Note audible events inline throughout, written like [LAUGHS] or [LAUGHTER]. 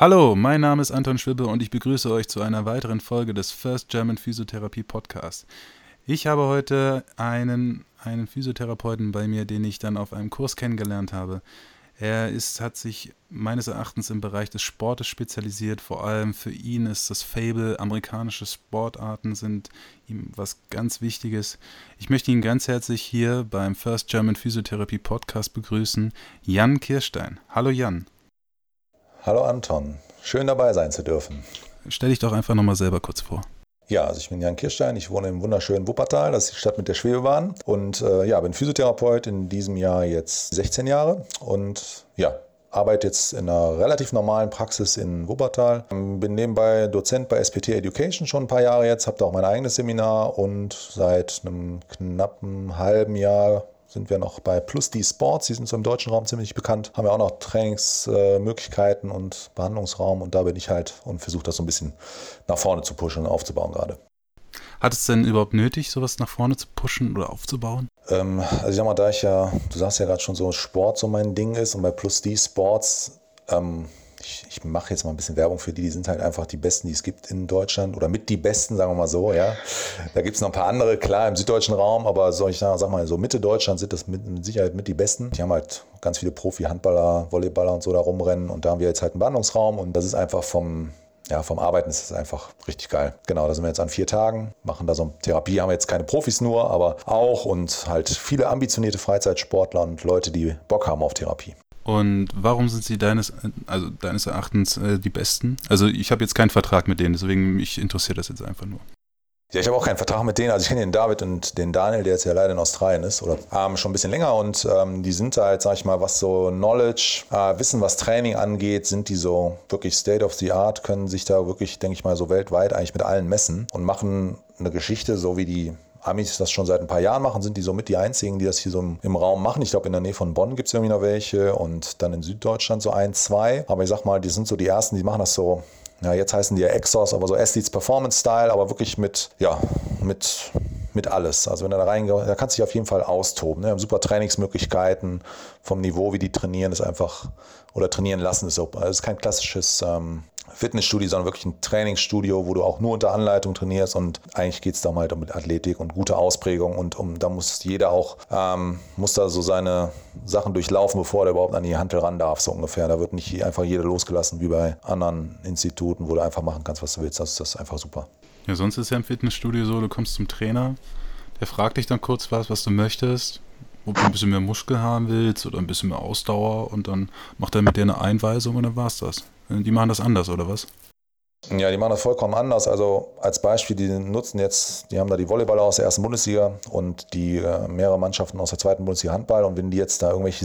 Hallo, mein Name ist Anton Schwibbe und ich begrüße euch zu einer weiteren Folge des First German Physiotherapie Podcast. Ich habe heute einen, einen Physiotherapeuten bei mir, den ich dann auf einem Kurs kennengelernt habe. Er ist, hat sich meines Erachtens im Bereich des Sportes spezialisiert. Vor allem für ihn ist das Fable, amerikanische Sportarten sind ihm was ganz Wichtiges. Ich möchte ihn ganz herzlich hier beim First German Physiotherapie Podcast begrüßen. Jan Kirstein. Hallo Jan. Hallo Anton. Schön dabei sein zu dürfen. Stell dich doch einfach nochmal selber kurz vor. Ja, also ich bin Jan Kirstein, ich wohne im wunderschönen Wuppertal, das ist die Stadt mit der Schwebebahn. Und äh, ja, bin Physiotherapeut in diesem Jahr jetzt 16 Jahre und ja, arbeite jetzt in einer relativ normalen Praxis in Wuppertal. Bin nebenbei Dozent bei SPT Education schon ein paar Jahre jetzt, habe da auch mein eigenes Seminar und seit einem knappen halben Jahr sind wir noch bei Plus D Sports. Die sind so im deutschen Raum ziemlich bekannt. Haben ja auch noch Trainingsmöglichkeiten und Behandlungsraum. Und da bin ich halt und versuche das so ein bisschen nach vorne zu pushen und aufzubauen gerade. Hat es denn überhaupt nötig, sowas nach vorne zu pushen oder aufzubauen? Ähm, also ich sag mal, da ich ja, du sagst ja gerade schon so, Sport so mein Ding ist und bei Plus D Sports ähm, ich, ich mache jetzt mal ein bisschen Werbung für die, die sind halt einfach die Besten, die es gibt in Deutschland oder mit die Besten, sagen wir mal so, ja. Da gibt es noch ein paar andere, klar, im süddeutschen Raum, aber so, ich sag mal, so Mitte Deutschland sind das mit, mit Sicherheit mit die Besten. Die haben halt ganz viele Profi-Handballer, Volleyballer und so da rumrennen und da haben wir jetzt halt einen Behandlungsraum und das ist einfach vom, ja, vom Arbeiten ist es einfach richtig geil. Genau, da sind wir jetzt an vier Tagen, machen da so Therapie, haben wir jetzt keine Profis nur, aber auch und halt viele ambitionierte Freizeitsportler und Leute, die Bock haben auf Therapie. Und warum sind sie deines, also deines Erachtens äh, die Besten? Also ich habe jetzt keinen Vertrag mit denen, deswegen mich interessiert das jetzt einfach nur. Ja, ich habe auch keinen Vertrag mit denen. Also ich kenne den David und den Daniel, der jetzt ja leider in Australien ist, oder ähm, schon ein bisschen länger. Und ähm, die sind halt, sag ich mal, was so Knowledge, äh, Wissen, was Training angeht, sind die so wirklich State of the Art, können sich da wirklich, denke ich mal, so weltweit eigentlich mit allen messen und machen eine Geschichte, so wie die Amis das schon seit ein paar Jahren machen, sind die somit die einzigen, die das hier so im, Raum machen. Ich glaube, in der Nähe von Bonn gibt es irgendwie noch welche und dann in Süddeutschland so ein, zwei. Aber ich sag mal, die sind so die ersten, die machen das so. Ja, jetzt heißen die ja Exos, aber so Athletes Performance Style, aber wirklich mit, ja, mit, mit alles. Also wenn du da reingehst, da kannst du dich auf jeden Fall austoben. Ne? Super Trainingsmöglichkeiten vom Niveau, wie die trainieren, ist einfach, oder trainieren lassen, ist, so, also ist kein klassisches ähm, Fitnessstudio, sondern wirklich ein Trainingsstudio, wo du auch nur unter Anleitung trainierst und eigentlich geht es da halt um Athletik und gute Ausprägung und um, da muss jeder auch, ähm, muss da so seine Sachen durchlaufen, bevor er überhaupt an die Handel ran darf, so ungefähr. Da wird nicht einfach jeder losgelassen wie bei anderen Instituten, wo du einfach machen kannst, was du willst. Das, das ist einfach super. Ja, sonst ist ja im Fitnessstudio so, du kommst zum Trainer, der fragt dich dann kurz was, was du möchtest ob du ein bisschen mehr Muskel haben willst oder ein bisschen mehr Ausdauer und dann macht er mit dir eine Einweisung und dann war's das. Die machen das anders, oder was? Ja, die machen das vollkommen anders. Also als Beispiel, die nutzen jetzt, die haben da die Volleyballer aus der ersten Bundesliga und die äh, mehrere Mannschaften aus der zweiten Bundesliga Handball. Und wenn die jetzt da irgendwelche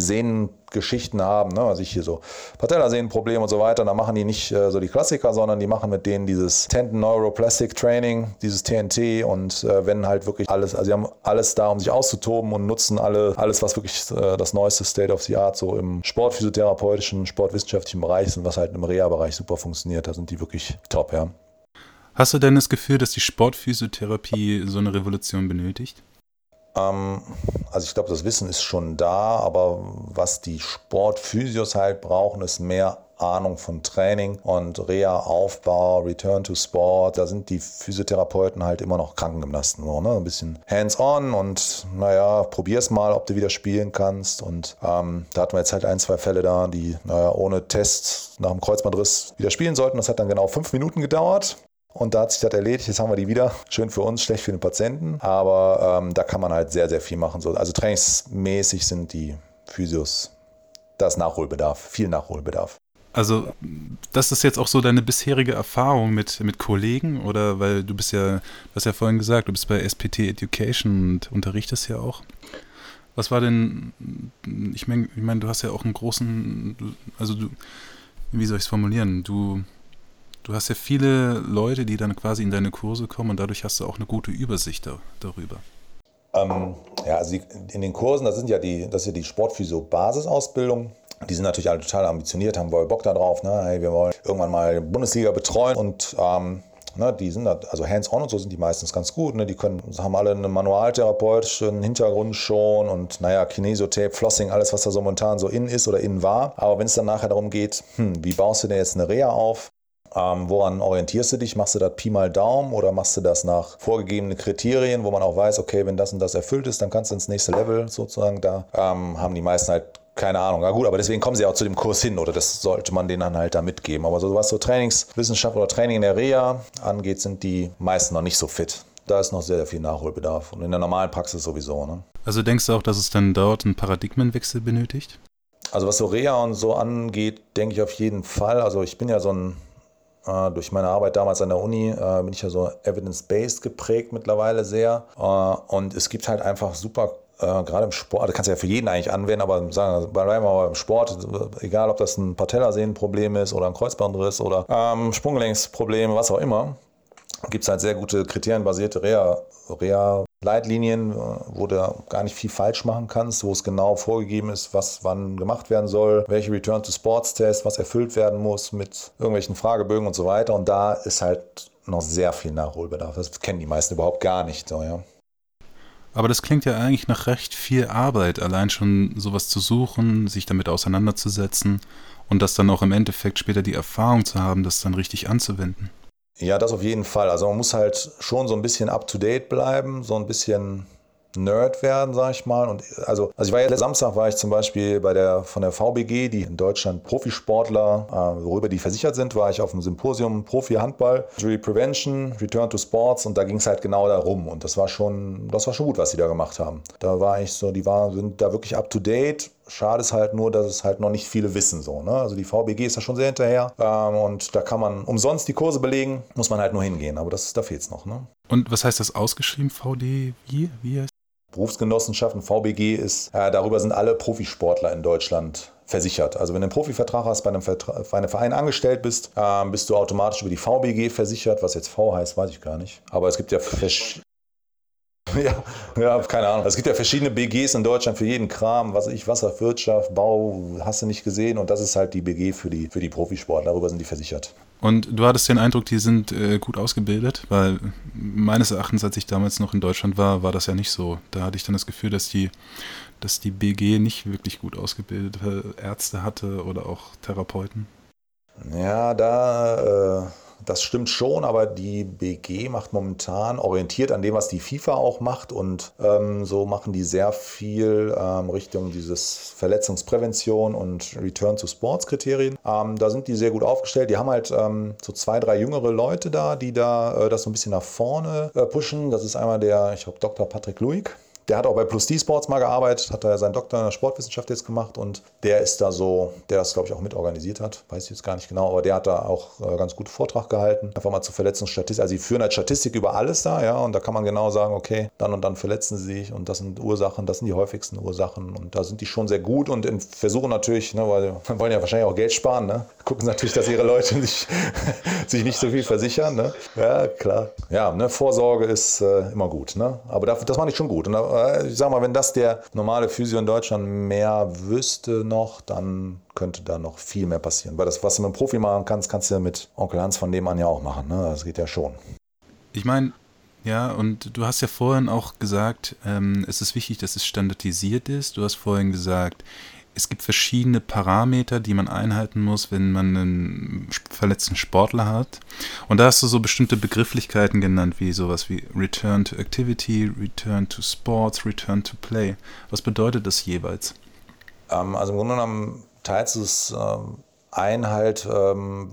Sehnengeschichten haben, ne, also ich hier so Patellasehnenprobleme und so weiter, dann machen die nicht äh, so die Klassiker, sondern die machen mit denen dieses Tendon Neuroplastic Training, dieses TNT und äh, wenn halt wirklich alles, also sie haben alles da, um sich auszutoben und nutzen alle, alles, was wirklich äh, das neueste State of the Art so im sportphysiotherapeutischen, sportwissenschaftlichen Bereich sind, was halt im Reha-Bereich super funktioniert. Da sind die wirklich top, ja. Hast du denn das Gefühl, dass die Sportphysiotherapie so eine Revolution benötigt? Ähm, also ich glaube, das Wissen ist schon da, aber was die Sportphysios halt brauchen, ist mehr Ahnung von Training und Reha-Aufbau, Return to Sport. Da sind die Physiotherapeuten halt immer noch Krankengymnasten. So, ne? Ein bisschen hands-on und naja, probier's mal, ob du wieder spielen kannst. Und ähm, da hatten wir jetzt halt ein, zwei Fälle da, die naja, ohne Test nach dem Kreuzbandriss wieder spielen sollten. Das hat dann genau fünf Minuten gedauert. Und da hat sich das erledigt. Jetzt haben wir die wieder. Schön für uns, schlecht für den Patienten. Aber ähm, da kann man halt sehr, sehr viel machen. Also trainingsmäßig sind die Physios, das Nachholbedarf, viel Nachholbedarf. Also, das ist jetzt auch so deine bisherige Erfahrung mit, mit Kollegen oder weil du bist ja, du hast ja vorhin gesagt, du bist bei SPT Education und unterrichtest ja auch. Was war denn, ich meine, ich mein, du hast ja auch einen großen, also du, wie soll ich es formulieren? Du, du hast ja viele Leute, die dann quasi in deine Kurse kommen und dadurch hast du auch eine gute Übersicht da, darüber. Ähm, ja, also in den Kursen, das sind ja die, das ist ja die Sportphysio-Basisausbildung. Die sind natürlich alle total ambitioniert, haben wohl Bock darauf. Ne? Hey, wir wollen irgendwann mal Bundesliga betreuen und ähm, Ne? Die sind also hands-on und so sind die meistens ganz gut. Ne? Die können, haben alle einen manualtherapeutischen Hintergrund schon und naja, Kinesiotape, Flossing, alles, was da so momentan so in ist oder in war. Aber wenn es dann nachher darum geht, hm, wie baust du denn jetzt eine Reha auf? Ähm, woran orientierst du dich? Machst du das Pi mal Daumen oder machst du das nach vorgegebenen Kriterien, wo man auch weiß, okay, wenn das und das erfüllt ist, dann kannst du ins nächste Level sozusagen. Da ähm, haben die meisten halt keine Ahnung. Ja gut, aber deswegen kommen sie auch zu dem Kurs hin oder das sollte man denen dann halt da mitgeben. Aber so was so Trainingswissenschaft oder Training in der Reha angeht, sind die meisten noch nicht so fit. Da ist noch sehr, sehr viel Nachholbedarf und in der normalen Praxis sowieso. Ne? Also denkst du auch, dass es dann dort einen Paradigmenwechsel benötigt? Also was so Reha und so angeht, denke ich auf jeden Fall. Also ich bin ja so ein durch meine Arbeit damals an der Uni äh, bin ich ja so evidence-based geprägt mittlerweile sehr. Äh, und es gibt halt einfach super äh, gerade im Sport, das kannst du ja für jeden eigentlich anwenden, aber sagen wir mal im Sport, egal ob das ein Patellasehnenproblem ist oder ein Kreuzbandriss oder ähm, Sprunggelenksprobleme, was auch immer, gibt es halt sehr gute kriterienbasierte Reha, Reha Leitlinien, äh, wo du gar nicht viel falsch machen kannst, wo es genau vorgegeben ist, was wann gemacht werden soll, welche Return-to-Sports-Tests, was erfüllt werden muss mit irgendwelchen Fragebögen und so weiter. Und da ist halt noch sehr viel Nachholbedarf. Das kennen die meisten überhaupt gar nicht. So, ja. Aber das klingt ja eigentlich nach recht viel Arbeit, allein schon sowas zu suchen, sich damit auseinanderzusetzen und das dann auch im Endeffekt später die Erfahrung zu haben, das dann richtig anzuwenden. Ja, das auf jeden Fall. Also man muss halt schon so ein bisschen up-to-date bleiben, so ein bisschen Nerd werden, sag ich mal. Und also, also ich war ja Samstag war ich zum Beispiel bei der von der VBG, die in Deutschland Profisportler, äh, worüber die versichert sind, war ich auf dem Symposium Profi-Handball, Injury Prevention, Return to Sports und da ging es halt genau darum. Und das war schon, das war schon gut, was die da gemacht haben. Da war ich so, die waren, sind da wirklich up to date. Schade ist halt nur, dass es halt noch nicht viele wissen so. Ne? Also die VBG ist da schon sehr hinterher ähm, und da kann man umsonst die Kurse belegen, muss man halt nur hingehen. Aber das, da fehlt es noch. Ne? Und was heißt das ausgeschrieben, VD? Wie? Wie heißt Berufsgenossenschaften, VBG ist, äh, darüber sind alle Profisportler in Deutschland versichert. Also wenn du einen Profivertrag hast, bei einem, Vertra bei einem Verein angestellt bist, äh, bist du automatisch über die VBG versichert. Was jetzt V heißt, weiß ich gar nicht. Aber es gibt ja [LAUGHS] Ja, ja, keine Ahnung. Es gibt ja verschiedene BGs in Deutschland für jeden Kram, was ich, Wasserwirtschaft, Bau, hast du nicht gesehen. Und das ist halt die BG für die, für die Profisportler. Darüber sind die versichert. Und du hattest den Eindruck, die sind äh, gut ausgebildet, weil meines Erachtens, als ich damals noch in Deutschland war, war das ja nicht so. Da hatte ich dann das Gefühl, dass die, dass die BG nicht wirklich gut ausgebildete Ärzte hatte oder auch Therapeuten. Ja, da. Äh das stimmt schon, aber die BG macht momentan orientiert an dem, was die FIFA auch macht und ähm, so machen die sehr viel ähm, Richtung dieses Verletzungsprävention und Return to Sports Kriterien. Ähm, da sind die sehr gut aufgestellt. Die haben halt ähm, so zwei, drei jüngere Leute da, die da äh, das so ein bisschen nach vorne äh, pushen. Das ist einmal der, ich glaube, Dr. Patrick Luig. Der hat auch bei Plus D-Sports mal gearbeitet, hat da seinen Doktor in der Sportwissenschaft jetzt gemacht und der ist da so, der das glaube ich auch mit organisiert hat, weiß ich jetzt gar nicht genau, aber der hat da auch äh, ganz gut Vortrag gehalten, einfach mal zur Verletzungsstatistik. Also sie führen halt Statistik über alles da, ja, und da kann man genau sagen, okay, dann und dann verletzen sie sich und das sind Ursachen, das sind die häufigsten Ursachen und da sind die schon sehr gut und versuchen natürlich, ne, weil wir [LAUGHS] wollen ja wahrscheinlich auch Geld sparen, ne, gucken natürlich, dass ihre Leute sich, [LAUGHS] sich nicht so viel versichern, ne, ja, klar. Ja, ne, Vorsorge ist äh, immer gut, ne, aber das, das mache ich schon gut und da, ich sag mal, wenn das der normale Physio in Deutschland mehr wüsste noch, dann könnte da noch viel mehr passieren. Weil das, was du mit einem Profi machen kannst, kannst du mit Onkel Hans von dem an ja auch machen. Ne? Das geht ja schon. Ich meine, ja, und du hast ja vorhin auch gesagt, ähm, es ist wichtig, dass es standardisiert ist. Du hast vorhin gesagt, es gibt verschiedene Parameter, die man einhalten muss, wenn man einen verletzten Sportler hat. Und da hast du so bestimmte Begrifflichkeiten genannt, wie sowas wie Return to Activity, Return to Sports, Return to Play. Was bedeutet das jeweils? Ähm, also im Grunde genommen teilst du es ähm, ein halt, ähm,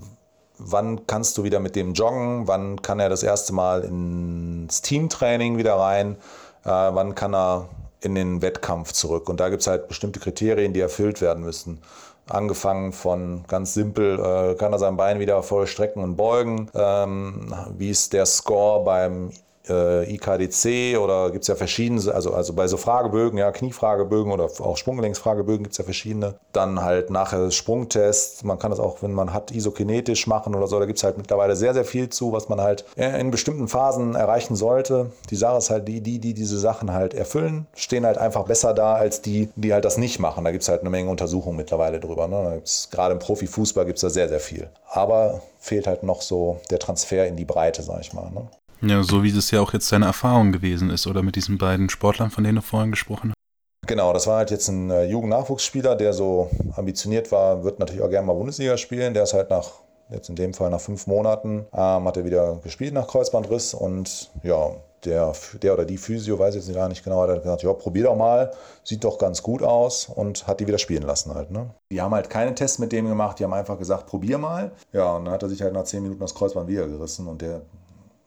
wann kannst du wieder mit dem joggen, wann kann er das erste Mal ins Teamtraining wieder rein, äh, wann kann er in den Wettkampf zurück. Und da gibt es halt bestimmte Kriterien, die erfüllt werden müssen. Angefangen von ganz simpel, äh, kann er sein Bein wieder voll strecken und beugen. Ähm, wie ist der Score beim äh, IKDC oder gibt es ja verschiedene, also, also bei so Fragebögen, ja, Kniefragebögen oder auch Sprunggelenksfragebögen gibt es ja verschiedene. Dann halt nachher Sprungtest, man kann das auch, wenn man hat, isokinetisch machen oder so, da gibt es halt mittlerweile sehr, sehr viel zu, was man halt in bestimmten Phasen erreichen sollte. Die Sache ist halt, die, die, die diese Sachen halt erfüllen, stehen halt einfach besser da als die, die halt das nicht machen. Da gibt es halt eine Menge Untersuchungen mittlerweile drüber. Ne? Gerade im Profifußball gibt es da sehr, sehr viel. Aber fehlt halt noch so der Transfer in die Breite, sag ich mal. Ne? Ja, so wie es ja auch jetzt deine Erfahrung gewesen ist, oder mit diesen beiden Sportlern, von denen du vorhin gesprochen hast. Genau, das war halt jetzt ein äh, Jugendnachwuchsspieler, der so ambitioniert war, wird natürlich auch gerne mal Bundesliga spielen. Der ist halt nach, jetzt in dem Fall nach fünf Monaten, ähm, hat er wieder gespielt nach Kreuzbandriss und ja, der, der oder die Physio, weiß ich jetzt gar nicht genau, hat gesagt, ja, probier doch mal, sieht doch ganz gut aus und hat die wieder spielen lassen halt. Ne? Die haben halt keine Tests mit dem gemacht, die haben einfach gesagt, probier mal. Ja, und dann hat er sich halt nach zehn Minuten das Kreuzband wieder gerissen und der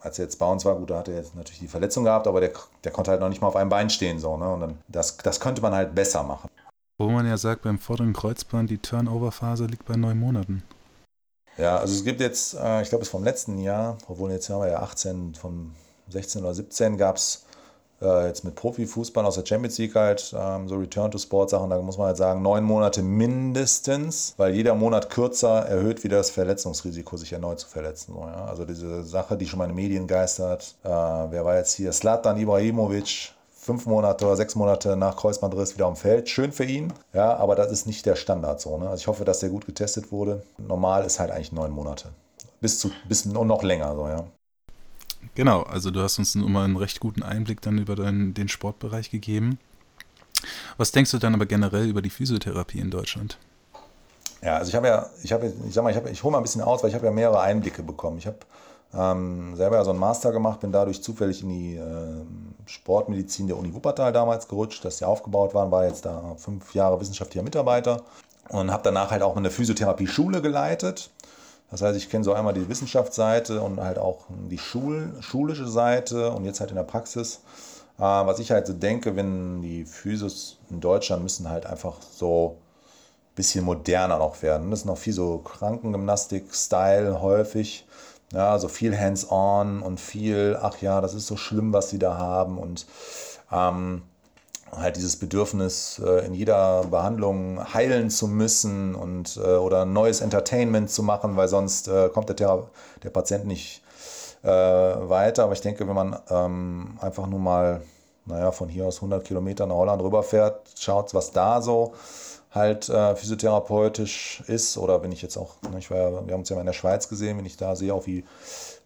als er jetzt bei uns war, gut, da hat er jetzt natürlich die Verletzung gehabt, aber der, der konnte halt noch nicht mal auf einem Bein stehen. So, ne? Und dann, das, das könnte man halt besser machen. Wo man ja sagt, beim vorderen Kreuzband, die Turnover-Phase liegt bei neun Monaten. Ja, also es gibt jetzt, äh, ich glaube, es vom letzten Jahr, obwohl jetzt haben wir ja 18, vom 16 oder 17 gab es äh, jetzt mit Profifußball aus der Champions League halt, ähm, so Return to Sport Sachen, da muss man halt sagen, neun Monate mindestens, weil jeder Monat kürzer erhöht wieder das Verletzungsrisiko, sich erneut zu verletzen. So, ja? Also diese Sache, die schon mal in den Medien geistert, äh, wer war jetzt hier? Slatan Ibrahimovic, fünf Monate oder sechs Monate nach Kreuzbandriss wieder am Feld. Schön für ihn, ja, aber das ist nicht der Standard so. Ne? Also ich hoffe, dass der gut getestet wurde. Normal ist halt eigentlich neun Monate. Bis zu bis noch länger so, ja. Genau, also du hast uns nun mal einen recht guten Einblick dann über den, den Sportbereich gegeben. Was denkst du dann aber generell über die Physiotherapie in Deutschland? Ja, also ich habe ja, ich habe, ich sag mal, ich, ich hole mal ein bisschen aus, weil ich habe ja mehrere Einblicke bekommen. Ich habe ähm, selber ja so einen Master gemacht, bin dadurch zufällig in die äh, Sportmedizin der Uni Wuppertal damals gerutscht, dass die aufgebaut waren, war jetzt da fünf Jahre wissenschaftlicher Mitarbeiter und habe danach halt auch eine Physiotherapie-Schule geleitet das heißt, ich kenne so einmal die Wissenschaftsseite und halt auch die Schul schulische Seite und jetzt halt in der Praxis. Äh, was ich halt so denke, wenn die Physios in Deutschland müssen halt einfach so ein bisschen moderner noch werden. Das ist noch viel so Krankengymnastik-Style häufig. Ja, so viel hands-on und viel, ach ja, das ist so schlimm, was sie da haben und ähm, halt dieses Bedürfnis, äh, in jeder Behandlung heilen zu müssen und äh, oder neues Entertainment zu machen, weil sonst äh, kommt der, der Patient nicht weiter. Aber ich denke, wenn man ähm, einfach nur mal, naja, von hier aus 100 Kilometer nach Holland rüberfährt, schaut, was da so halt äh, physiotherapeutisch ist. Oder wenn ich jetzt auch, ne, ich war ja, wir haben uns ja mal in der Schweiz gesehen, wenn ich da sehe, auch wie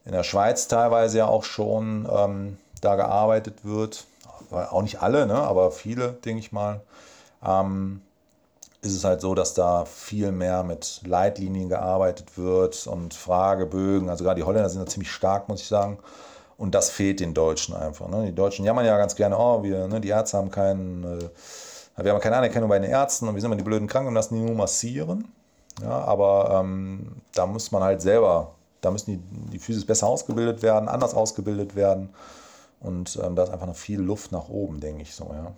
in der Schweiz teilweise ja auch schon ähm, da gearbeitet wird, auch nicht alle, ne, aber viele, denke ich mal, ähm, ist es halt so, dass da viel mehr mit Leitlinien gearbeitet wird und Fragebögen. Also gerade die Holländer sind da ziemlich stark, muss ich sagen. Und das fehlt den Deutschen einfach. Ne? Die Deutschen jammern ja ganz gerne, oh, wir, ne, die Ärzte haben keinen, äh, wir haben keine Anerkennung bei den Ärzten und wir sind immer die blöden Kranken und lassen die nur massieren. Ja, aber ähm, da muss man halt selber, da müssen die, die Physis besser ausgebildet werden, anders ausgebildet werden. Und ähm, da ist einfach noch viel Luft nach oben, denke ich so, ja.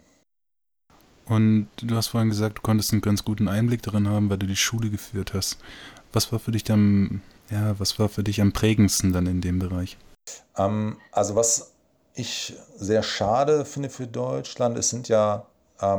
Und du hast vorhin gesagt, du konntest einen ganz guten Einblick darin haben, weil du die Schule geführt hast. Was war für dich dann, ja, was war für dich am prägendsten dann in dem Bereich? Ähm, also was ich sehr schade finde für Deutschland, es sind ja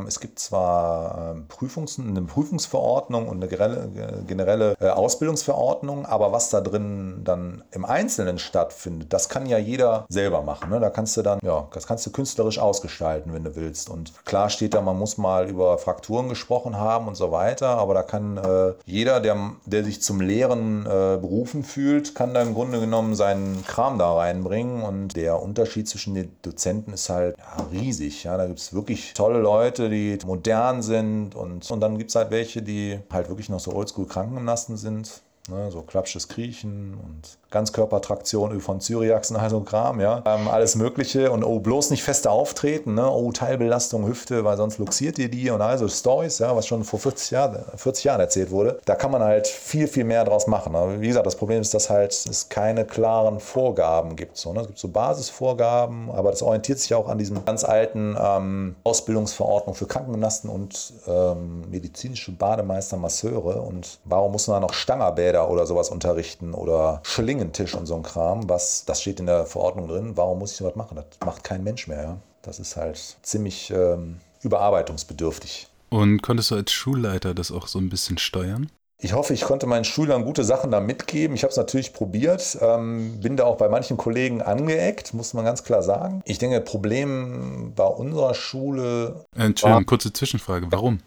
es gibt zwar ähm, Prüfungs-, eine Prüfungsverordnung und eine generelle, generelle äh, Ausbildungsverordnung, aber was da drin dann im Einzelnen stattfindet, das kann ja jeder selber machen. Ne? Da kannst du dann, ja, das kannst du künstlerisch ausgestalten, wenn du willst. Und klar steht da, man muss mal über Frakturen gesprochen haben und so weiter, aber da kann äh, jeder, der, der sich zum Lehren äh, berufen fühlt, kann da im Grunde genommen seinen Kram da reinbringen. Und der Unterschied zwischen den Dozenten ist halt ja, riesig. Ja? Da gibt es wirklich tolle Leute, Leute, die modern sind und, und dann gibt es halt welche, die halt wirklich noch so oldschool Krankengymnasten sind. Ne, so klapsches Kriechen und Ganzkörpertraktion von Zyriachsen, also Kram, ja. Ähm, alles Mögliche und oh, bloß nicht feste auftreten, ne? oh, Teilbelastung Hüfte, weil sonst luxiert ihr die und also Stories, ja, was schon vor 40, Jahr, 40 Jahren erzählt wurde. Da kann man halt viel, viel mehr draus machen. Aber wie gesagt, das Problem ist, dass halt es keine klaren Vorgaben gibt. So, ne? Es gibt so Basisvorgaben, aber das orientiert sich auch an diesem ganz alten ähm, Ausbildungsverordnung für Krankengymnasten und ähm, medizinische Bademeister, Masseure. Und warum muss man da noch Stangerbäder oder sowas unterrichten oder Schlingentisch und so ein Kram, was, das steht in der Verordnung drin. Warum muss ich sowas machen? Das macht kein Mensch mehr. Ja? Das ist halt ziemlich ähm, überarbeitungsbedürftig. Und konntest du als Schulleiter das auch so ein bisschen steuern? Ich hoffe, ich konnte meinen Schülern gute Sachen da mitgeben. Ich habe es natürlich probiert, ähm, bin da auch bei manchen Kollegen angeeckt, muss man ganz klar sagen. Ich denke, Problem bei unserer Schule. Entschuldigung, war, kurze Zwischenfrage. Warum?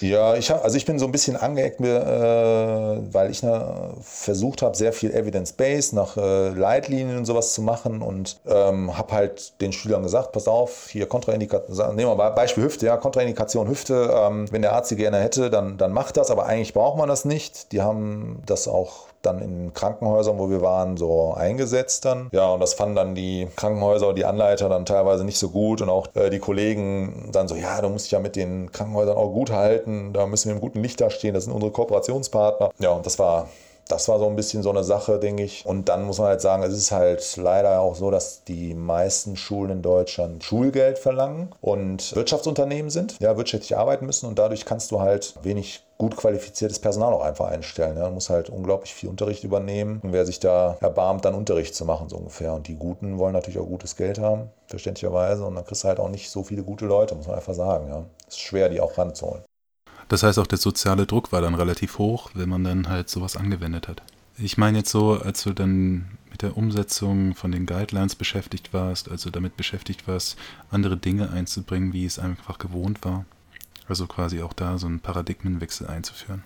Ja, ich hab, also ich bin so ein bisschen angeeckt, äh, weil ich ne, versucht habe, sehr viel Evidence-Based nach äh, Leitlinien und sowas zu machen und ähm, habe halt den Schülern gesagt, pass auf, hier Kontraindikation, nehmen wir mal Beispiel Hüfte, ja, Kontraindikation Hüfte, ähm, wenn der Arzt die gerne hätte, dann, dann macht das, aber eigentlich braucht man das nicht. Die haben das auch dann in Krankenhäusern, wo wir waren, so eingesetzt dann. Ja, und das fanden dann die Krankenhäuser und die Anleiter dann teilweise nicht so gut und auch äh, die Kollegen dann so, ja, du musst dich ja mit den Krankenhäusern auch gut halten, da müssen wir im guten Licht da stehen, das sind unsere Kooperationspartner. Ja, und das war das war so ein bisschen so eine Sache, denke ich. Und dann muss man halt sagen, es ist halt leider auch so, dass die meisten Schulen in Deutschland Schulgeld verlangen und Wirtschaftsunternehmen sind, ja, wirtschaftlich arbeiten müssen und dadurch kannst du halt wenig gut qualifiziertes Personal auch einfach einstellen. Ja. Man muss halt unglaublich viel Unterricht übernehmen. Und wer sich da erbarmt, dann Unterricht zu machen, so ungefähr. Und die Guten wollen natürlich auch gutes Geld haben, verständlicherweise. Und dann kriegst du halt auch nicht so viele gute Leute, muss man einfach sagen. Ja. Ist schwer, die auch ranzuholen. Das heißt, auch der soziale Druck war dann relativ hoch, wenn man dann halt sowas angewendet hat. Ich meine jetzt so, als du dann mit der Umsetzung von den Guidelines beschäftigt warst, also damit beschäftigt warst, andere Dinge einzubringen, wie es einfach gewohnt war. Also quasi auch da so einen Paradigmenwechsel einzuführen.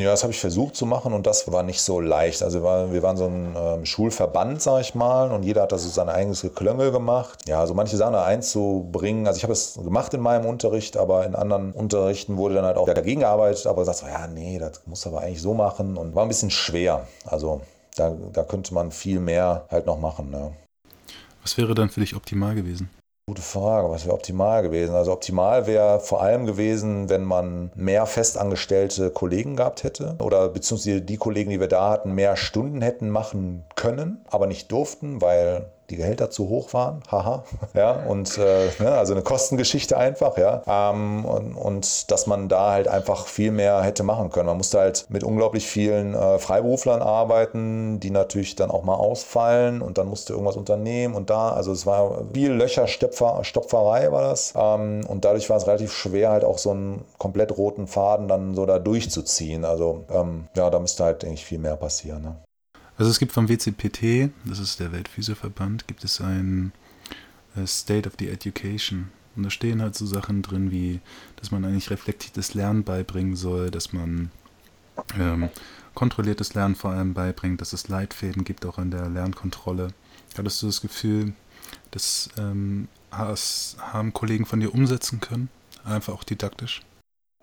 Ja, das habe ich versucht zu machen und das war nicht so leicht. Also wir waren so ein ähm, Schulverband, sag ich mal, und jeder hat da so sein eigenes Geklöngel gemacht. Ja, also manche Sachen einzubringen. Also ich habe es gemacht in meinem Unterricht, aber in anderen Unterrichten wurde dann halt auch dagegen gearbeitet, aber gesagt so, ja, nee, das muss aber eigentlich so machen und war ein bisschen schwer. Also da, da könnte man viel mehr halt noch machen. Ne? Was wäre dann für dich optimal gewesen? Gute Frage, was wäre optimal gewesen? Also optimal wäre vor allem gewesen, wenn man mehr festangestellte Kollegen gehabt hätte oder beziehungsweise die Kollegen, die wir da hatten, mehr Stunden hätten machen können, aber nicht durften, weil die Gehälter zu hoch waren, haha, [LAUGHS] ja, und äh, ne, also eine Kostengeschichte einfach, ja, ähm, und, und, dass man da halt einfach viel mehr hätte machen können. Man musste halt mit unglaublich vielen äh, Freiberuflern arbeiten, die natürlich dann auch mal ausfallen und dann musste irgendwas unternehmen und da, also es war viel Löcherstopfer, Stopferei war das ähm, und dadurch war es relativ schwer halt auch so einen komplett roten Faden dann so da durchzuziehen. Also ähm, ja, da müsste halt, denke ich, viel mehr passieren. Ne? Also es gibt vom WCPT, das ist der Weltphysioverband, gibt es ein äh, State of the Education. Und da stehen halt so Sachen drin wie, dass man eigentlich reflektiertes Lernen beibringen soll, dass man ähm, kontrolliertes Lernen vor allem beibringt, dass es Leitfäden gibt auch in der Lernkontrolle. Hattest du das Gefühl, das ähm, haben Kollegen von dir umsetzen können? Einfach auch didaktisch?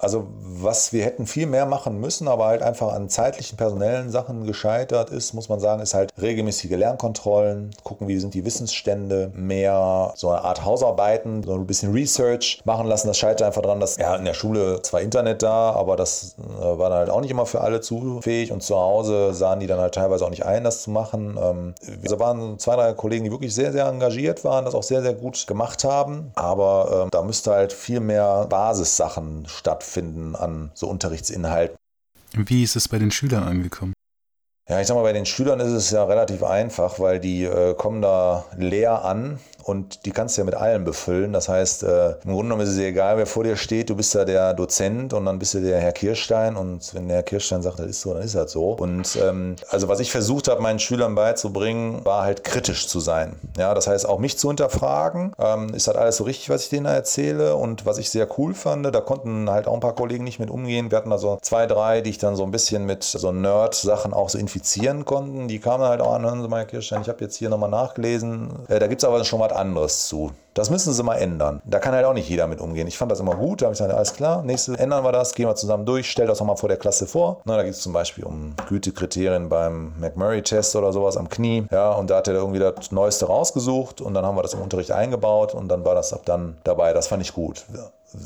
Also was wir hätten viel mehr machen müssen, aber halt einfach an zeitlichen, personellen Sachen gescheitert ist, muss man sagen, ist halt regelmäßige Lernkontrollen, gucken, wie sind die Wissensstände, mehr so eine Art Hausarbeiten, so ein bisschen Research machen lassen. Das scheitert einfach daran, dass ja in der Schule zwar Internet da, aber das äh, war dann halt auch nicht immer für alle zufähig und zu Hause sahen die dann halt teilweise auch nicht ein, das zu machen. Also waren zwei, drei Kollegen, die wirklich sehr, sehr engagiert waren, das auch sehr, sehr gut gemacht haben, aber ähm, da müsste halt viel mehr Basissachen stattfinden finden an so Unterrichtsinhalten. Wie ist es bei den Schülern angekommen? Ja, ich sag mal, bei den Schülern ist es ja relativ einfach, weil die äh, kommen da leer an und die kannst du ja mit allem befüllen. Das heißt, äh, im Grunde genommen ist es egal, wer vor dir steht. Du bist ja der Dozent und dann bist du der Herr Kirstein. Und wenn der Herr Kirstein sagt, das ist so, dann ist das so. Und ähm, also was ich versucht habe, meinen Schülern beizubringen, war halt kritisch zu sein. Ja, das heißt auch mich zu hinterfragen. Ähm, ist das alles so richtig, was ich denen da erzähle? Und was ich sehr cool fand, da konnten halt auch ein paar Kollegen nicht mit umgehen. Wir hatten da so zwei, drei, die ich dann so ein bisschen mit so Nerd-Sachen auch so infizieren konnten. Die kamen halt auch an, hören Sie mal, Herr Kirstein, ich habe jetzt hier nochmal nachgelesen. Äh, da gibt es aber schon was anderes zu. Das müssen sie mal ändern. Da kann halt auch nicht jeder mit umgehen. Ich fand das immer gut. Da habe ich gesagt, alles klar, nächstes ändern wir das, gehen wir zusammen durch, stell das nochmal vor der Klasse vor. Na, da geht es zum Beispiel um Gütekriterien beim McMurray-Test oder sowas am Knie. Ja, und da hat er irgendwie das Neueste rausgesucht und dann haben wir das im Unterricht eingebaut und dann war das ab dann dabei. Das fand ich gut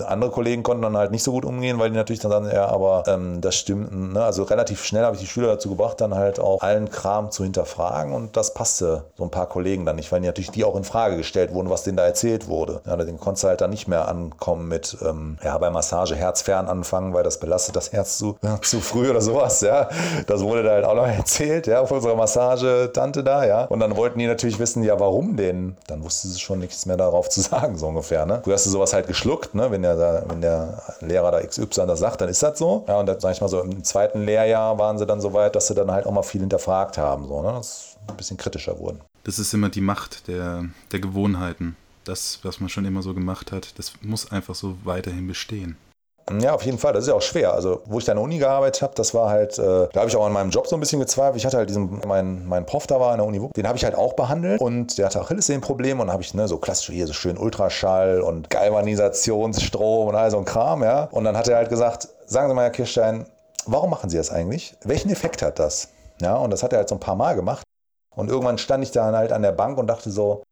andere Kollegen konnten dann halt nicht so gut umgehen, weil die natürlich dann sagen, ja, aber ähm, das stimmt. Ne? Also relativ schnell habe ich die Schüler dazu gebracht, dann halt auch allen Kram zu hinterfragen und das passte so ein paar Kollegen dann nicht, weil die natürlich die auch in Frage gestellt wurden, was denen da erzählt wurde. Ja, den konntest du halt dann nicht mehr ankommen mit, ähm, ja, bei Massage herzfern anfangen, weil das belastet das Herz zu, ja, [LAUGHS] zu früh oder sowas, ja. Das wurde da halt auch noch [LAUGHS] erzählt, ja, auf unserer Massage-Tante da, ja. Und dann wollten die natürlich wissen, ja, warum denn? Dann wusste sie schon nichts mehr darauf zu sagen, so ungefähr, ne. Du hast sowas halt geschluckt, ne, wenn der, wenn der Lehrer da XY das sagt, dann ist das so. Ja, und dann, sag ich mal so, im zweiten Lehrjahr waren sie dann so weit, dass sie dann halt auch mal viel hinterfragt haben, so, ne. Das ein bisschen kritischer wurden. Das ist immer die Macht der, der Gewohnheiten. Das, was man schon immer so gemacht hat, das muss einfach so weiterhin bestehen. Ja, auf jeden Fall. Das ist ja auch schwer. Also, wo ich da in der Uni gearbeitet habe, das war halt, äh, da habe ich auch an meinem Job so ein bisschen gezweifelt. Ich hatte halt diesen, mein, mein Prof da war in der Uni, den habe ich halt auch behandelt und der hatte Achillessehnenprobleme und habe ich ne, so klassisch hier so schön Ultraschall und Galvanisationsstrom und all so ein Kram, ja. Und dann hat er halt gesagt, sagen Sie mal, Herr Kirstein, warum machen Sie das eigentlich? Welchen Effekt hat das? Ja, und das hat er halt so ein paar Mal gemacht. Und irgendwann stand ich dann halt an der Bank und dachte so,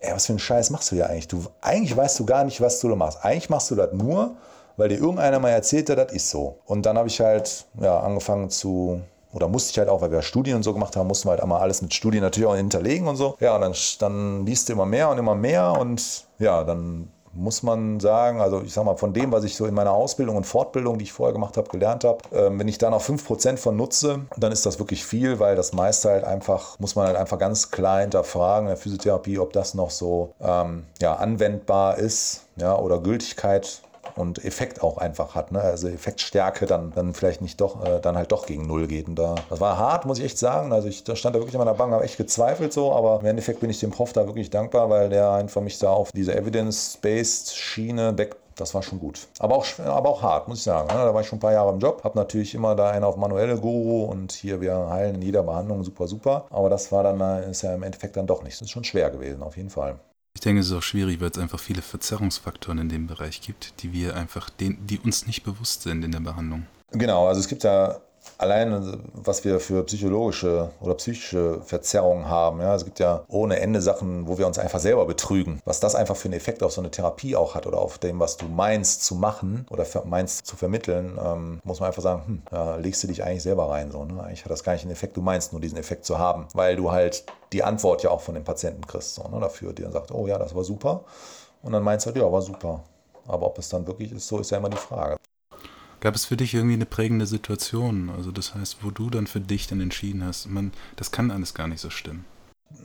ey, was für einen Scheiß machst du hier eigentlich? Du, eigentlich weißt du gar nicht, was du da machst. Eigentlich machst du das nur, weil dir irgendeiner mal erzählt hat, das ist so. Und dann habe ich halt ja, angefangen zu, oder musste ich halt auch, weil wir Studien und so gemacht haben, mussten wir halt einmal alles mit Studien natürlich auch hinterlegen und so. Ja, und dann, dann liest du immer mehr und immer mehr und ja, dann muss man sagen, also ich sag mal, von dem, was ich so in meiner Ausbildung und Fortbildung, die ich vorher gemacht habe, gelernt habe, äh, wenn ich da noch 5% von nutze, dann ist das wirklich viel, weil das meiste halt einfach, muss man halt einfach ganz klar hinterfragen in der Physiotherapie, ob das noch so ähm, ja, anwendbar ist ja, oder Gültigkeit und Effekt auch einfach hat. Ne? Also Effektstärke dann, dann vielleicht nicht doch, äh, dann halt doch gegen Null geht. Und da, das war hart, muss ich echt sagen. Also ich da stand da wirklich an meiner Bank, habe echt gezweifelt so, aber im Endeffekt bin ich dem Prof da wirklich dankbar, weil der einfach mich da auf diese Evidence-Based Schiene back das war schon gut. Aber auch, aber auch hart, muss ich sagen. Ne? Da war ich schon ein paar Jahre im Job, habe natürlich immer da einen auf manuelle Guru und hier wir heilen in jeder Behandlung super, super. Aber das war dann, äh, ist ja im Endeffekt dann doch nicht. Das ist schon schwer gewesen, auf jeden Fall. Ich denke, es ist auch schwierig, weil es einfach viele Verzerrungsfaktoren in dem Bereich gibt, die wir einfach, den, die uns nicht bewusst sind in der Behandlung. Genau, also es gibt ja allein, was wir für psychologische oder psychische Verzerrungen haben. Ja, es gibt ja ohne Ende Sachen, wo wir uns einfach selber betrügen. Was das einfach für einen Effekt auf so eine Therapie auch hat oder auf dem, was du meinst zu machen oder meinst zu vermitteln, ähm, muss man einfach sagen, hm, da legst du dich eigentlich selber rein. So, ne? Eigentlich hat das gar nicht einen Effekt, du meinst nur diesen Effekt zu haben, weil du halt die Antwort ja auch von dem Patienten kriegst. So, ne? Dafür, die dann sagt, oh ja, das war super. Und dann meinst du halt, ja, war super. Aber ob es dann wirklich ist, so ist ja immer die Frage. Gab es für dich irgendwie eine prägende Situation? Also das heißt, wo du dann für dich dann entschieden hast, man, das kann alles gar nicht so stimmen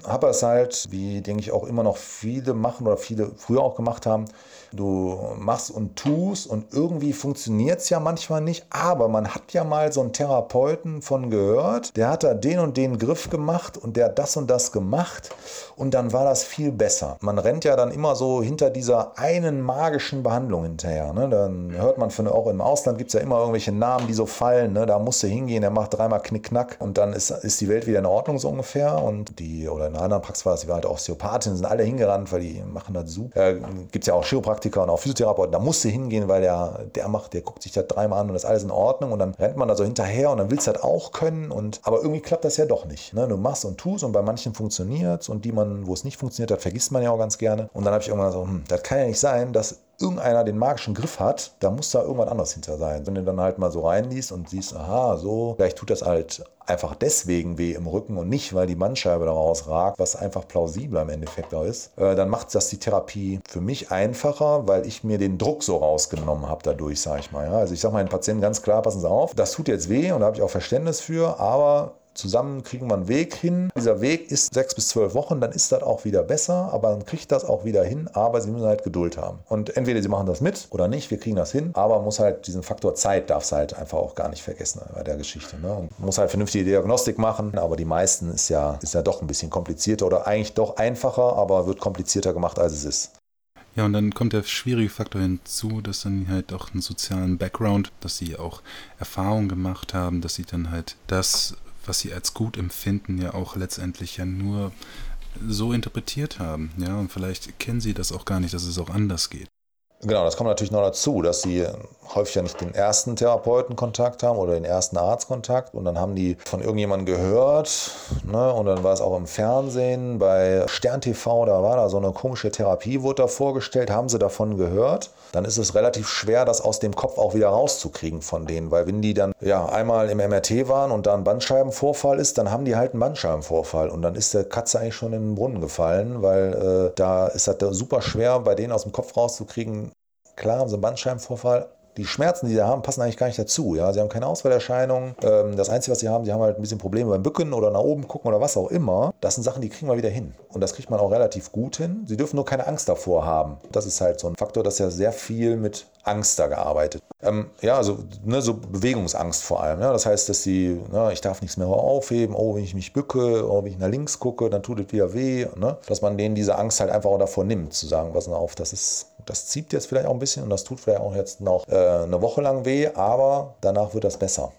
habe es halt, wie denke ich auch immer noch viele machen oder viele früher auch gemacht haben, du machst und tust und irgendwie funktioniert es ja manchmal nicht, aber man hat ja mal so einen Therapeuten von gehört, der hat da den und den Griff gemacht und der hat das und das gemacht und dann war das viel besser. Man rennt ja dann immer so hinter dieser einen magischen Behandlung hinterher. Ne? Dann hört man von, auch im Ausland gibt es ja immer irgendwelche Namen, die so fallen. Ne? Da musst du hingehen, der macht dreimal Knickknack und dann ist, ist die Welt wieder in Ordnung so ungefähr und die oder in einer anderen Praxis war das, die war halt Osteopathin, sind alle hingerannt, weil die machen das super. Äh, Gibt es ja auch Chiropraktiker und auch Physiotherapeuten, da musst du hingehen, weil der, der macht, der guckt sich das dreimal an und das ist alles in Ordnung und dann rennt man da so hinterher und dann willst du das auch können und aber irgendwie klappt das ja doch nicht. Ne? Du machst und tust und bei manchen funktioniert es und die man, wo es nicht funktioniert hat, vergisst man ja auch ganz gerne. Und dann habe ich irgendwann so, hm, das kann ja nicht sein, dass irgendeiner den magischen Griff hat, da muss da irgendwas anderes hinter sein. Wenn du dann halt mal so reinliest und siehst, aha, so, vielleicht tut das halt einfach deswegen weh im Rücken und nicht, weil die Bandscheibe daraus ragt, was einfach plausibler im Endeffekt da ist, äh, dann macht das die Therapie für mich einfacher, weil ich mir den Druck so rausgenommen habe dadurch, sage ich mal. Also ich sage meinen Patienten ganz klar, passen Sie auf, das tut jetzt weh und da habe ich auch Verständnis für, aber zusammen kriegen wir einen Weg hin. Dieser Weg ist sechs bis zwölf Wochen, dann ist das auch wieder besser, aber dann kriegt das auch wieder hin, aber sie müssen halt Geduld haben. Und entweder sie machen das mit oder nicht, wir kriegen das hin, aber muss halt diesen Faktor Zeit darf es halt einfach auch gar nicht vergessen bei der Geschichte. Ne? Und muss halt vernünftige Diagnostik machen, aber die meisten ist ja, ist ja doch ein bisschen komplizierter oder eigentlich doch einfacher, aber wird komplizierter gemacht, als es ist. Ja, und dann kommt der schwierige Faktor hinzu, dass dann halt auch einen sozialen Background, dass sie auch Erfahrungen gemacht haben, dass sie dann halt das was sie als gut empfinden, ja auch letztendlich ja nur so interpretiert haben. Ja, und vielleicht kennen sie das auch gar nicht, dass es auch anders geht. Genau, das kommt natürlich noch dazu, dass sie häufig ja nicht den ersten Therapeutenkontakt haben oder den ersten Arztkontakt und dann haben die von irgendjemandem gehört ne, und dann war es auch im Fernsehen bei Stern TV, da war da so eine komische Therapie, wurde da vorgestellt, haben sie davon gehört, dann ist es relativ schwer, das aus dem Kopf auch wieder rauszukriegen von denen, weil wenn die dann ja einmal im MRT waren und da ein Bandscheibenvorfall ist, dann haben die halt einen Bandscheibenvorfall und dann ist der Katze eigentlich schon in den Brunnen gefallen, weil äh, da ist das super schwer, bei denen aus dem Kopf rauszukriegen, Klar haben sie einen Bandscheibenvorfall. Die Schmerzen, die sie haben, passen eigentlich gar nicht dazu. Ja? Sie haben keine Ausfallerscheinungen. Ähm, das Einzige, was sie haben, sie haben halt ein bisschen Probleme beim Bücken oder nach oben gucken oder was auch immer. Das sind Sachen, die kriegen wir wieder hin. Und das kriegt man auch relativ gut hin. Sie dürfen nur keine Angst davor haben. Das ist halt so ein Faktor, dass ja sehr viel mit Angst da gearbeitet. Ähm, ja, also ne, so Bewegungsangst vor allem. Ja? Das heißt, dass sie, ne, ich darf nichts mehr aufheben, oh, wenn ich mich bücke, oh, wenn ich nach links gucke, dann tut es wieder weh. Ne? Dass man denen diese Angst halt einfach auch davor nimmt, zu sagen, pass auf, das ist das zieht jetzt vielleicht auch ein bisschen und das tut vielleicht auch jetzt noch äh, eine Woche lang weh, aber danach wird das besser.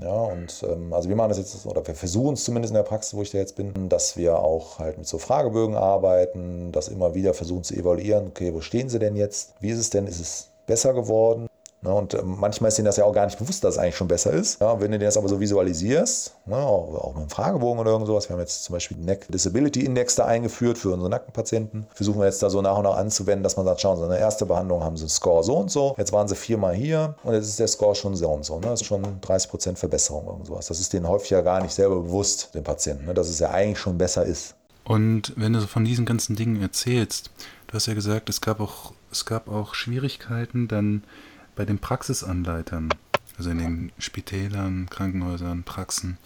Ja, und ähm, also wir machen das jetzt, oder wir versuchen es zumindest in der Praxis, wo ich da jetzt bin, dass wir auch halt mit so Fragebögen arbeiten, das immer wieder versuchen zu evaluieren, okay, wo stehen sie denn jetzt? Wie ist es denn? Ist es besser geworden? Ne, und ähm, manchmal ist ihnen das ja auch gar nicht bewusst, dass es eigentlich schon besser ist. Ja, wenn du das aber so visualisierst, ne, auch, mit einem Fragebogen oder irgendwas, wir haben jetzt zum Beispiel den Neck Disability Index da eingeführt für unsere Nackenpatienten, versuchen wir jetzt da so nach und nach anzuwenden, dass man sagt, schauen Sie, in der ersten Behandlung haben Sie einen Score so und so, jetzt waren Sie viermal hier und jetzt ist der Score schon so und so. Ne? Das ist schon 30% Verbesserung oder sowas. Das ist denen häufig ja gar nicht selber bewusst, den Patienten, ne? dass es ja eigentlich schon besser ist. Und wenn du von diesen ganzen Dingen erzählst, du hast ja gesagt, es gab auch, es gab auch Schwierigkeiten, dann bei den Praxisanleitern, also in den Spitälern, Krankenhäusern, Praxen,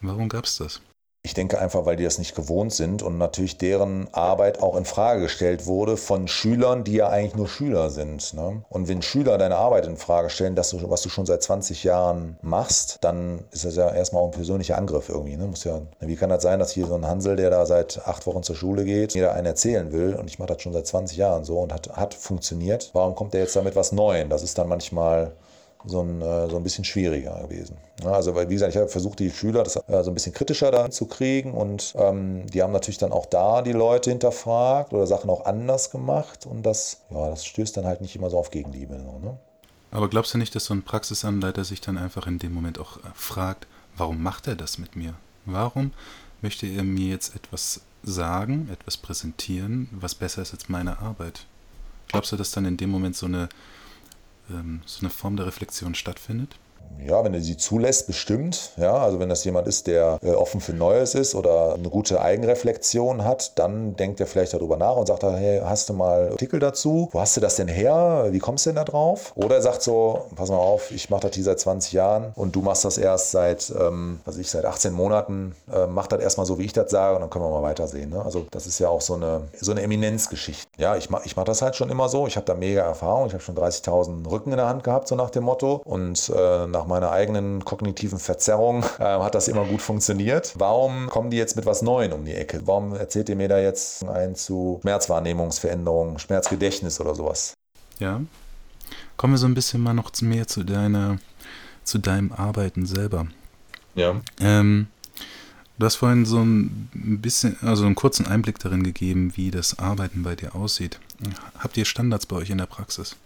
warum gab es das? Ich denke einfach, weil die das nicht gewohnt sind und natürlich deren Arbeit auch in Frage gestellt wurde von Schülern, die ja eigentlich nur Schüler sind. Ne? Und wenn Schüler deine Arbeit in Frage stellen, das, was du schon seit 20 Jahren machst, dann ist das ja erstmal auch ein persönlicher Angriff irgendwie. Ne? Muss ja, wie kann das sein, dass hier so ein Hansel, der da seit acht Wochen zur Schule geht, jeder einen erzählen will und ich mache das schon seit 20 Jahren so und hat, hat funktioniert. Warum kommt der jetzt damit was Neuem? Das ist dann manchmal so ein, äh, so ein bisschen schwieriger gewesen. Also, weil, wie gesagt, ich habe versucht, die Schüler das äh, so ein bisschen kritischer da zu kriegen und ähm, die haben natürlich dann auch da die Leute hinterfragt oder Sachen auch anders gemacht und das, ja, das stößt dann halt nicht immer so auf Gegenliebe. Ne? Aber glaubst du nicht, dass so ein Praxisanleiter sich dann einfach in dem Moment auch äh, fragt, warum macht er das mit mir? Warum möchte er mir jetzt etwas sagen, etwas präsentieren, was besser ist als meine Arbeit? Glaubst du, dass dann in dem Moment so eine ähm, so eine Form der Reflexion stattfindet? Ja, wenn er sie zulässt, bestimmt. Ja, also wenn das jemand ist, der äh, offen für Neues ist oder eine gute Eigenreflexion hat, dann denkt er vielleicht darüber nach und sagt, hey, hast du mal Artikel dazu? Wo hast du das denn her? Wie kommst du denn da drauf? Oder er sagt so, pass mal auf, ich mache das hier seit 20 Jahren und du machst das erst seit, ähm, was ich, seit 18 Monaten, äh, mach das erstmal so, wie ich das sage und dann können wir mal weitersehen. Ne? Also das ist ja auch so eine, so eine Eminenzgeschichte. Ja, ich mache ich mach das halt schon immer so. Ich habe da mega Erfahrung. Ich habe schon 30.000 Rücken in der Hand gehabt, so nach dem Motto. Und äh, nach meiner eigenen kognitiven Verzerrung [LAUGHS] äh, hat das immer gut funktioniert. Warum kommen die jetzt mit was Neuem um die Ecke? Warum erzählt ihr mir da jetzt ein zu Schmerzwahrnehmungsveränderungen, Schmerzgedächtnis oder sowas? Ja. Kommen wir so ein bisschen mal noch mehr zu deiner, zu deinem Arbeiten selber. Ja. Ähm, du hast vorhin so ein bisschen, also einen kurzen Einblick darin gegeben, wie das Arbeiten bei dir aussieht. Habt ihr Standards bei euch in der Praxis?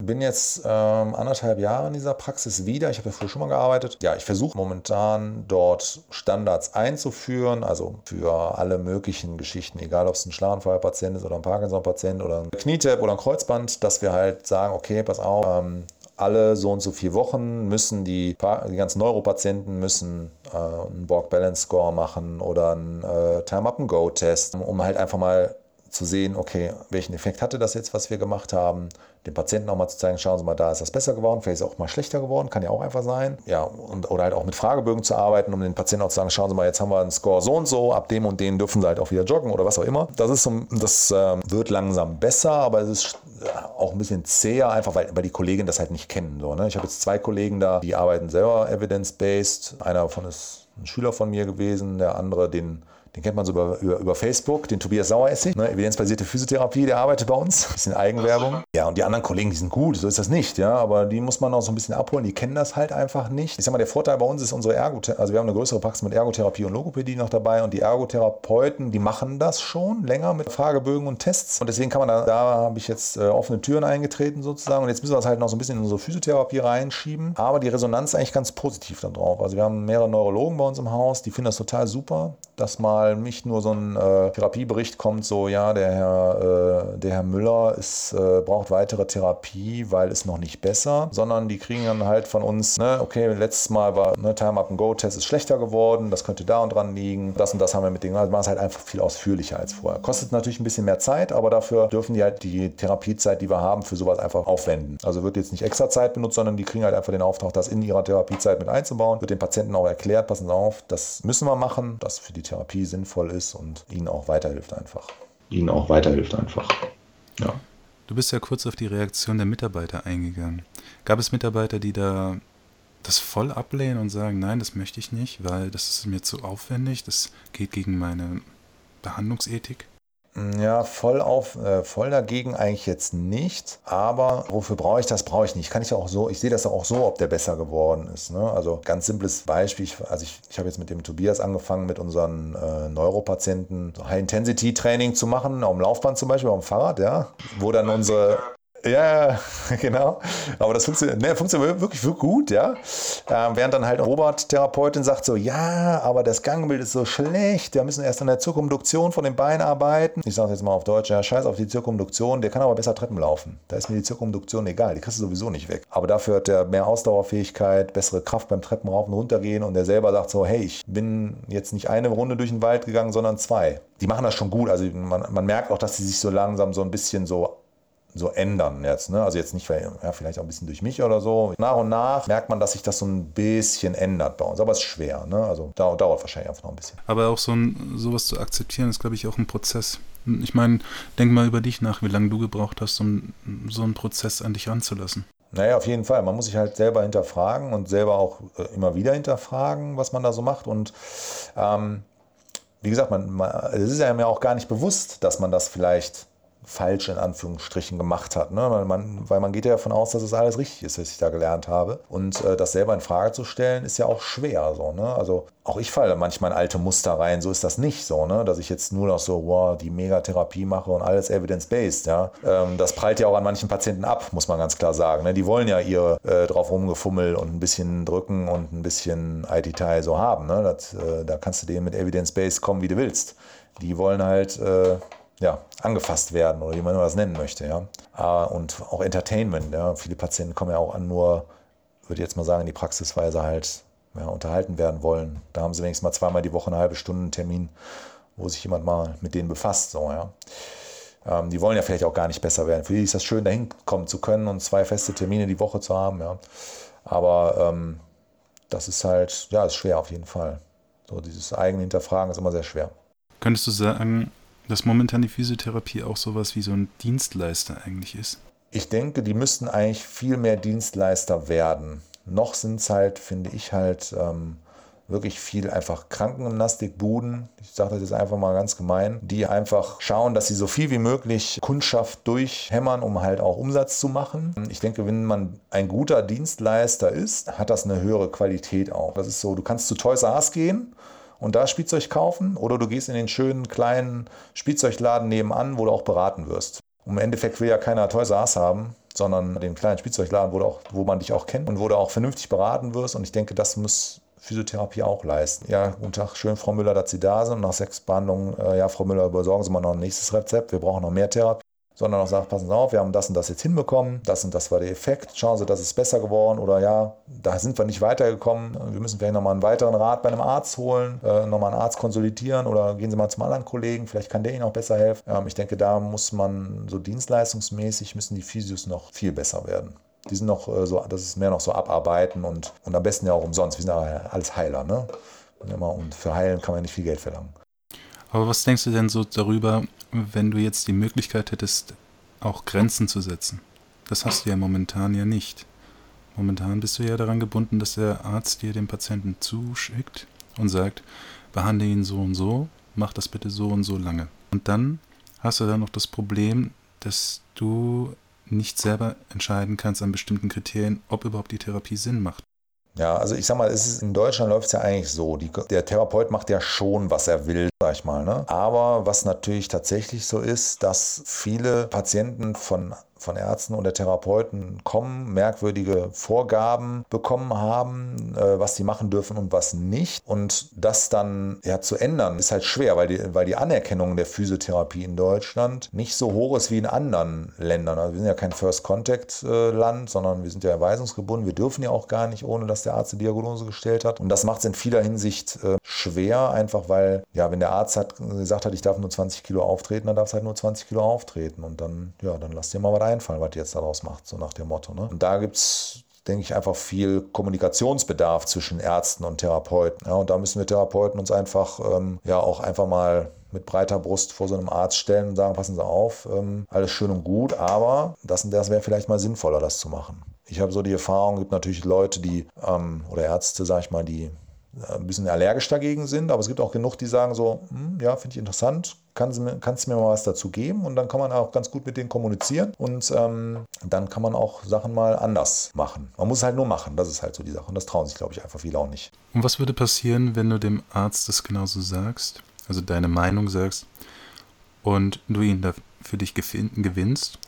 Bin jetzt ähm, anderthalb Jahre in dieser Praxis wieder. Ich habe ja früher schon mal gearbeitet. Ja, ich versuche momentan dort Standards einzuführen, also für alle möglichen Geschichten, egal ob es ein Schlaganfallpatient ist oder ein Parkinson-Patient oder ein Knietap oder ein Kreuzband, dass wir halt sagen, okay, pass auf, ähm, alle so und so vier Wochen müssen die, die ganzen Neuropatienten müssen äh, einen Borg Balance Score machen oder einen äh, Time-Up-and-Go-Test, um halt einfach mal zu sehen, okay, welchen Effekt hatte das jetzt, was wir gemacht haben, den Patienten auch mal zu zeigen, schauen Sie mal, da ist das besser geworden, vielleicht ist es auch mal schlechter geworden, kann ja auch einfach sein. Ja, und, oder halt auch mit Fragebögen zu arbeiten, um den Patienten auch zu sagen, schauen Sie mal, jetzt haben wir einen Score so und so, ab dem und dem dürfen Sie halt auch wieder joggen oder was auch immer. Das ist so, das äh, wird langsam besser, aber es ist auch ein bisschen zäher, einfach weil, weil die Kollegen das halt nicht kennen. So, ne? Ich habe jetzt zwei Kollegen da, die arbeiten selber evidence-based. Einer davon ist ein Schüler von mir gewesen, der andere, den den kennt man so über, über, über Facebook, den Tobias Saueressig, ne, evidenzbasierte Physiotherapie, der arbeitet bei uns. Bisschen Eigenwerbung. Ja, und die anderen Kollegen, die sind gut, so ist das nicht, ja, aber die muss man auch so ein bisschen abholen, die kennen das halt einfach nicht. Ich sag mal, der Vorteil bei uns ist unsere Ergotherapie, also wir haben eine größere Praxis mit Ergotherapie und Logopädie noch dabei und die Ergotherapeuten, die machen das schon länger mit Fragebögen und Tests und deswegen kann man da, da habe ich jetzt äh, offene Türen eingetreten sozusagen und jetzt müssen wir das halt noch so ein bisschen in unsere Physiotherapie reinschieben, aber die Resonanz ist eigentlich ganz positiv darauf. Also wir haben mehrere Neurologen bei uns im Haus, die finden das total super, dass mal nicht nur so ein äh, Therapiebericht kommt, so ja, der Herr, äh, der Herr Müller ist, äh, braucht weitere Therapie, weil es noch nicht besser, sondern die kriegen dann halt von uns, ne, okay, letztes Mal war ne, Time Up and Go Test ist schlechter geworden, das könnte da und dran liegen, das und das haben wir mit denen, also machen es halt einfach viel ausführlicher als vorher. Kostet natürlich ein bisschen mehr Zeit, aber dafür dürfen die halt die Therapiezeit, die wir haben, für sowas einfach aufwenden. Also wird jetzt nicht extra Zeit benutzt, sondern die kriegen halt einfach den Auftrag, das in ihrer Therapiezeit mit einzubauen, wird den Patienten auch erklärt, passen Sie auf, das müssen wir machen, das für die Therapie sinnvoll ist und ihnen auch weiterhilft einfach. Ihnen auch weiterhilft einfach. Ja. Du bist ja kurz auf die Reaktion der Mitarbeiter eingegangen. Gab es Mitarbeiter, die da das voll ablehnen und sagen, nein, das möchte ich nicht, weil das ist mir zu aufwendig, das geht gegen meine Behandlungsethik? Ja, voll auf, äh, voll dagegen eigentlich jetzt nicht. Aber wofür brauche ich das? Brauche ich nicht. Kann ich auch so, ich sehe das auch so, ob der besser geworden ist. Ne? Also ganz simples Beispiel. Ich, also ich, ich habe jetzt mit dem Tobias angefangen, mit unseren äh, Neuropatienten High-Intensity-Training zu machen, auf dem Laufband zum Beispiel, auf dem Fahrrad, ja. Wo dann unsere ja, [LAUGHS] genau. Aber das funktioniert, ne, funktioniert wirklich, wirklich gut, ja. Ähm, während dann halt Robert, Therapeutin, sagt so, ja, aber das Gangbild ist so schlecht, wir müssen erst an der Zirkumduktion von den Beinen arbeiten. Ich sage jetzt mal auf Deutsch, ja, scheiß auf die Zirkumduktion, der kann aber besser Treppen laufen. Da ist mir die Zirkumduktion egal, die kriegst du sowieso nicht weg. Aber dafür hat der mehr Ausdauerfähigkeit, bessere Kraft beim Treppenraufen und runtergehen und der selber sagt so, hey, ich bin jetzt nicht eine Runde durch den Wald gegangen, sondern zwei. Die machen das schon gut, also man, man merkt auch, dass sie sich so langsam so ein bisschen so so ändern jetzt. Ne? Also jetzt nicht, ja, vielleicht auch ein bisschen durch mich oder so. Nach und nach merkt man, dass sich das so ein bisschen ändert bei uns. Aber es ist schwer. Ne? Also dauert, dauert wahrscheinlich einfach noch ein bisschen. Aber auch so ein, sowas zu akzeptieren, ist, glaube ich, auch ein Prozess. Ich meine, denk mal über dich nach, wie lange du gebraucht hast, um so einen Prozess an dich ranzulassen. Naja, auf jeden Fall. Man muss sich halt selber hinterfragen und selber auch äh, immer wieder hinterfragen, was man da so macht. Und ähm, wie gesagt, man, man, es ist ja mir auch gar nicht bewusst, dass man das vielleicht falsch in Anführungsstrichen gemacht hat. Ne? Weil, man, weil man geht ja davon aus, dass es alles richtig ist, was ich da gelernt habe. Und äh, das selber in Frage zu stellen, ist ja auch schwer. So, ne? Also auch ich falle manchmal in alte Muster rein. So ist das nicht so, ne? dass ich jetzt nur noch so, wow, die Megatherapie mache und alles evidence-based. Ja? Ähm, das prallt ja auch an manchen Patienten ab, muss man ganz klar sagen. Ne? Die wollen ja ihr äh, drauf rumgefummel und ein bisschen drücken und ein bisschen IT-Teil so haben. Ne? Das, äh, da kannst du denen mit evidence-based kommen, wie du willst. Die wollen halt äh, ja, angefasst werden oder wie man das nennen möchte. Ja. Ah, und auch Entertainment. Ja. Viele Patienten kommen ja auch an, nur, würde ich jetzt mal sagen, in die Praxisweise halt ja, unterhalten werden wollen. Da haben sie wenigstens mal zweimal die Woche eine halbe Stunde einen Termin, wo sich jemand mal mit denen befasst. So, ja. Ähm, die wollen ja vielleicht auch gar nicht besser werden. Für die ist das schön, dahin kommen zu können und zwei feste Termine die Woche zu haben. Ja. Aber ähm, das ist halt, ja, ist schwer auf jeden Fall. So dieses eigene Hinterfragen ist immer sehr schwer. Könntest du sagen, dass momentan die Physiotherapie auch sowas wie so ein Dienstleister eigentlich ist? Ich denke, die müssten eigentlich viel mehr Dienstleister werden. Noch sind es halt, finde ich halt, ähm, wirklich viel einfach Krankengymnastikbuden, ich sage das jetzt einfach mal ganz gemein, die einfach schauen, dass sie so viel wie möglich Kundschaft durchhämmern, um halt auch Umsatz zu machen. Ich denke, wenn man ein guter Dienstleister ist, hat das eine höhere Qualität auch. Das ist so, du kannst zu Toys R Us gehen und da Spielzeug kaufen oder du gehst in den schönen kleinen Spielzeugladen nebenan, wo du auch beraten wirst. Und Im Endeffekt will ja keiner Toys R haben, sondern den kleinen Spielzeugladen, wo, auch, wo man dich auch kennt und wo du auch vernünftig beraten wirst. Und ich denke, das muss Physiotherapie auch leisten. Ja, guten Tag, schön, Frau Müller, dass Sie da sind. Nach sechs Behandlungen, äh, ja, Frau Müller, besorgen Sie mal noch ein nächstes Rezept. Wir brauchen noch mehr Therapie sondern auch sagt, passen Sie auf, wir haben das und das jetzt hinbekommen, das und das war der Effekt, schauen Sie, das ist besser geworden oder ja, da sind wir nicht weitergekommen, wir müssen vielleicht nochmal einen weiteren Rat bei einem Arzt holen, äh, nochmal einen Arzt konsolidieren oder gehen Sie mal zum anderen Kollegen, vielleicht kann der Ihnen auch besser helfen. Ähm, ich denke, da muss man so dienstleistungsmäßig, müssen die Physios noch viel besser werden. Die sind noch äh, so, das ist mehr noch so abarbeiten und, und am besten ja auch umsonst. Wir sind ja alles Heiler, ne? Und für Heilen kann man nicht viel Geld verlangen. Aber was denkst du denn so darüber, wenn du jetzt die Möglichkeit hättest, auch Grenzen zu setzen? Das hast du ja momentan ja nicht. Momentan bist du ja daran gebunden, dass der Arzt dir den Patienten zuschickt und sagt, behandle ihn so und so, mach das bitte so und so lange. Und dann hast du dann noch das Problem, dass du nicht selber entscheiden kannst an bestimmten Kriterien, ob überhaupt die Therapie Sinn macht. Ja, also ich sag mal, es ist, in Deutschland läuft es ja eigentlich so. Die, der Therapeut macht ja schon, was er will, sag ich mal. Ne? Aber was natürlich tatsächlich so ist, dass viele Patienten von von Ärzten oder Therapeuten kommen, merkwürdige Vorgaben bekommen haben, äh, was sie machen dürfen und was nicht. Und das dann ja zu ändern, ist halt schwer, weil die, weil die Anerkennung der Physiotherapie in Deutschland nicht so hoch ist wie in anderen Ländern. Also wir sind ja kein First Contact äh, sondern wir sind ja erweisungsgebunden. Wir dürfen ja auch gar nicht, ohne dass der Arzt die Diagnose gestellt hat. Und das macht es in vieler Hinsicht äh, schwer, einfach weil, ja, wenn der Arzt hat gesagt hat, ich darf nur 20 Kilo auftreten, dann darf es halt nur 20 Kilo auftreten. Und dann, ja, dann lass dir mal was einfallen, was ihr jetzt daraus macht, so nach dem Motto. Ne? Und da gibt es denke ich, einfach viel Kommunikationsbedarf zwischen Ärzten und Therapeuten. Ja, und da müssen wir Therapeuten uns einfach ähm, ja auch einfach mal mit breiter Brust vor so einem Arzt stellen und sagen, passen Sie auf, ähm, alles schön und gut, aber das das wäre vielleicht mal sinnvoller, das zu machen. Ich habe so die Erfahrung, gibt natürlich Leute, die, ähm, oder Ärzte, sage ich mal, die ein bisschen allergisch dagegen sind, aber es gibt auch genug, die sagen so, hm, ja, finde ich interessant, kannst du, mir, kannst du mir mal was dazu geben? Und dann kann man auch ganz gut mit denen kommunizieren. Und ähm, dann kann man auch Sachen mal anders machen. Man muss es halt nur machen, das ist halt so die Sache. Und das trauen sich, glaube ich, einfach viele auch nicht. Und was würde passieren, wenn du dem Arzt das genauso sagst, also deine Meinung sagst und du ihn da für dich gewinnst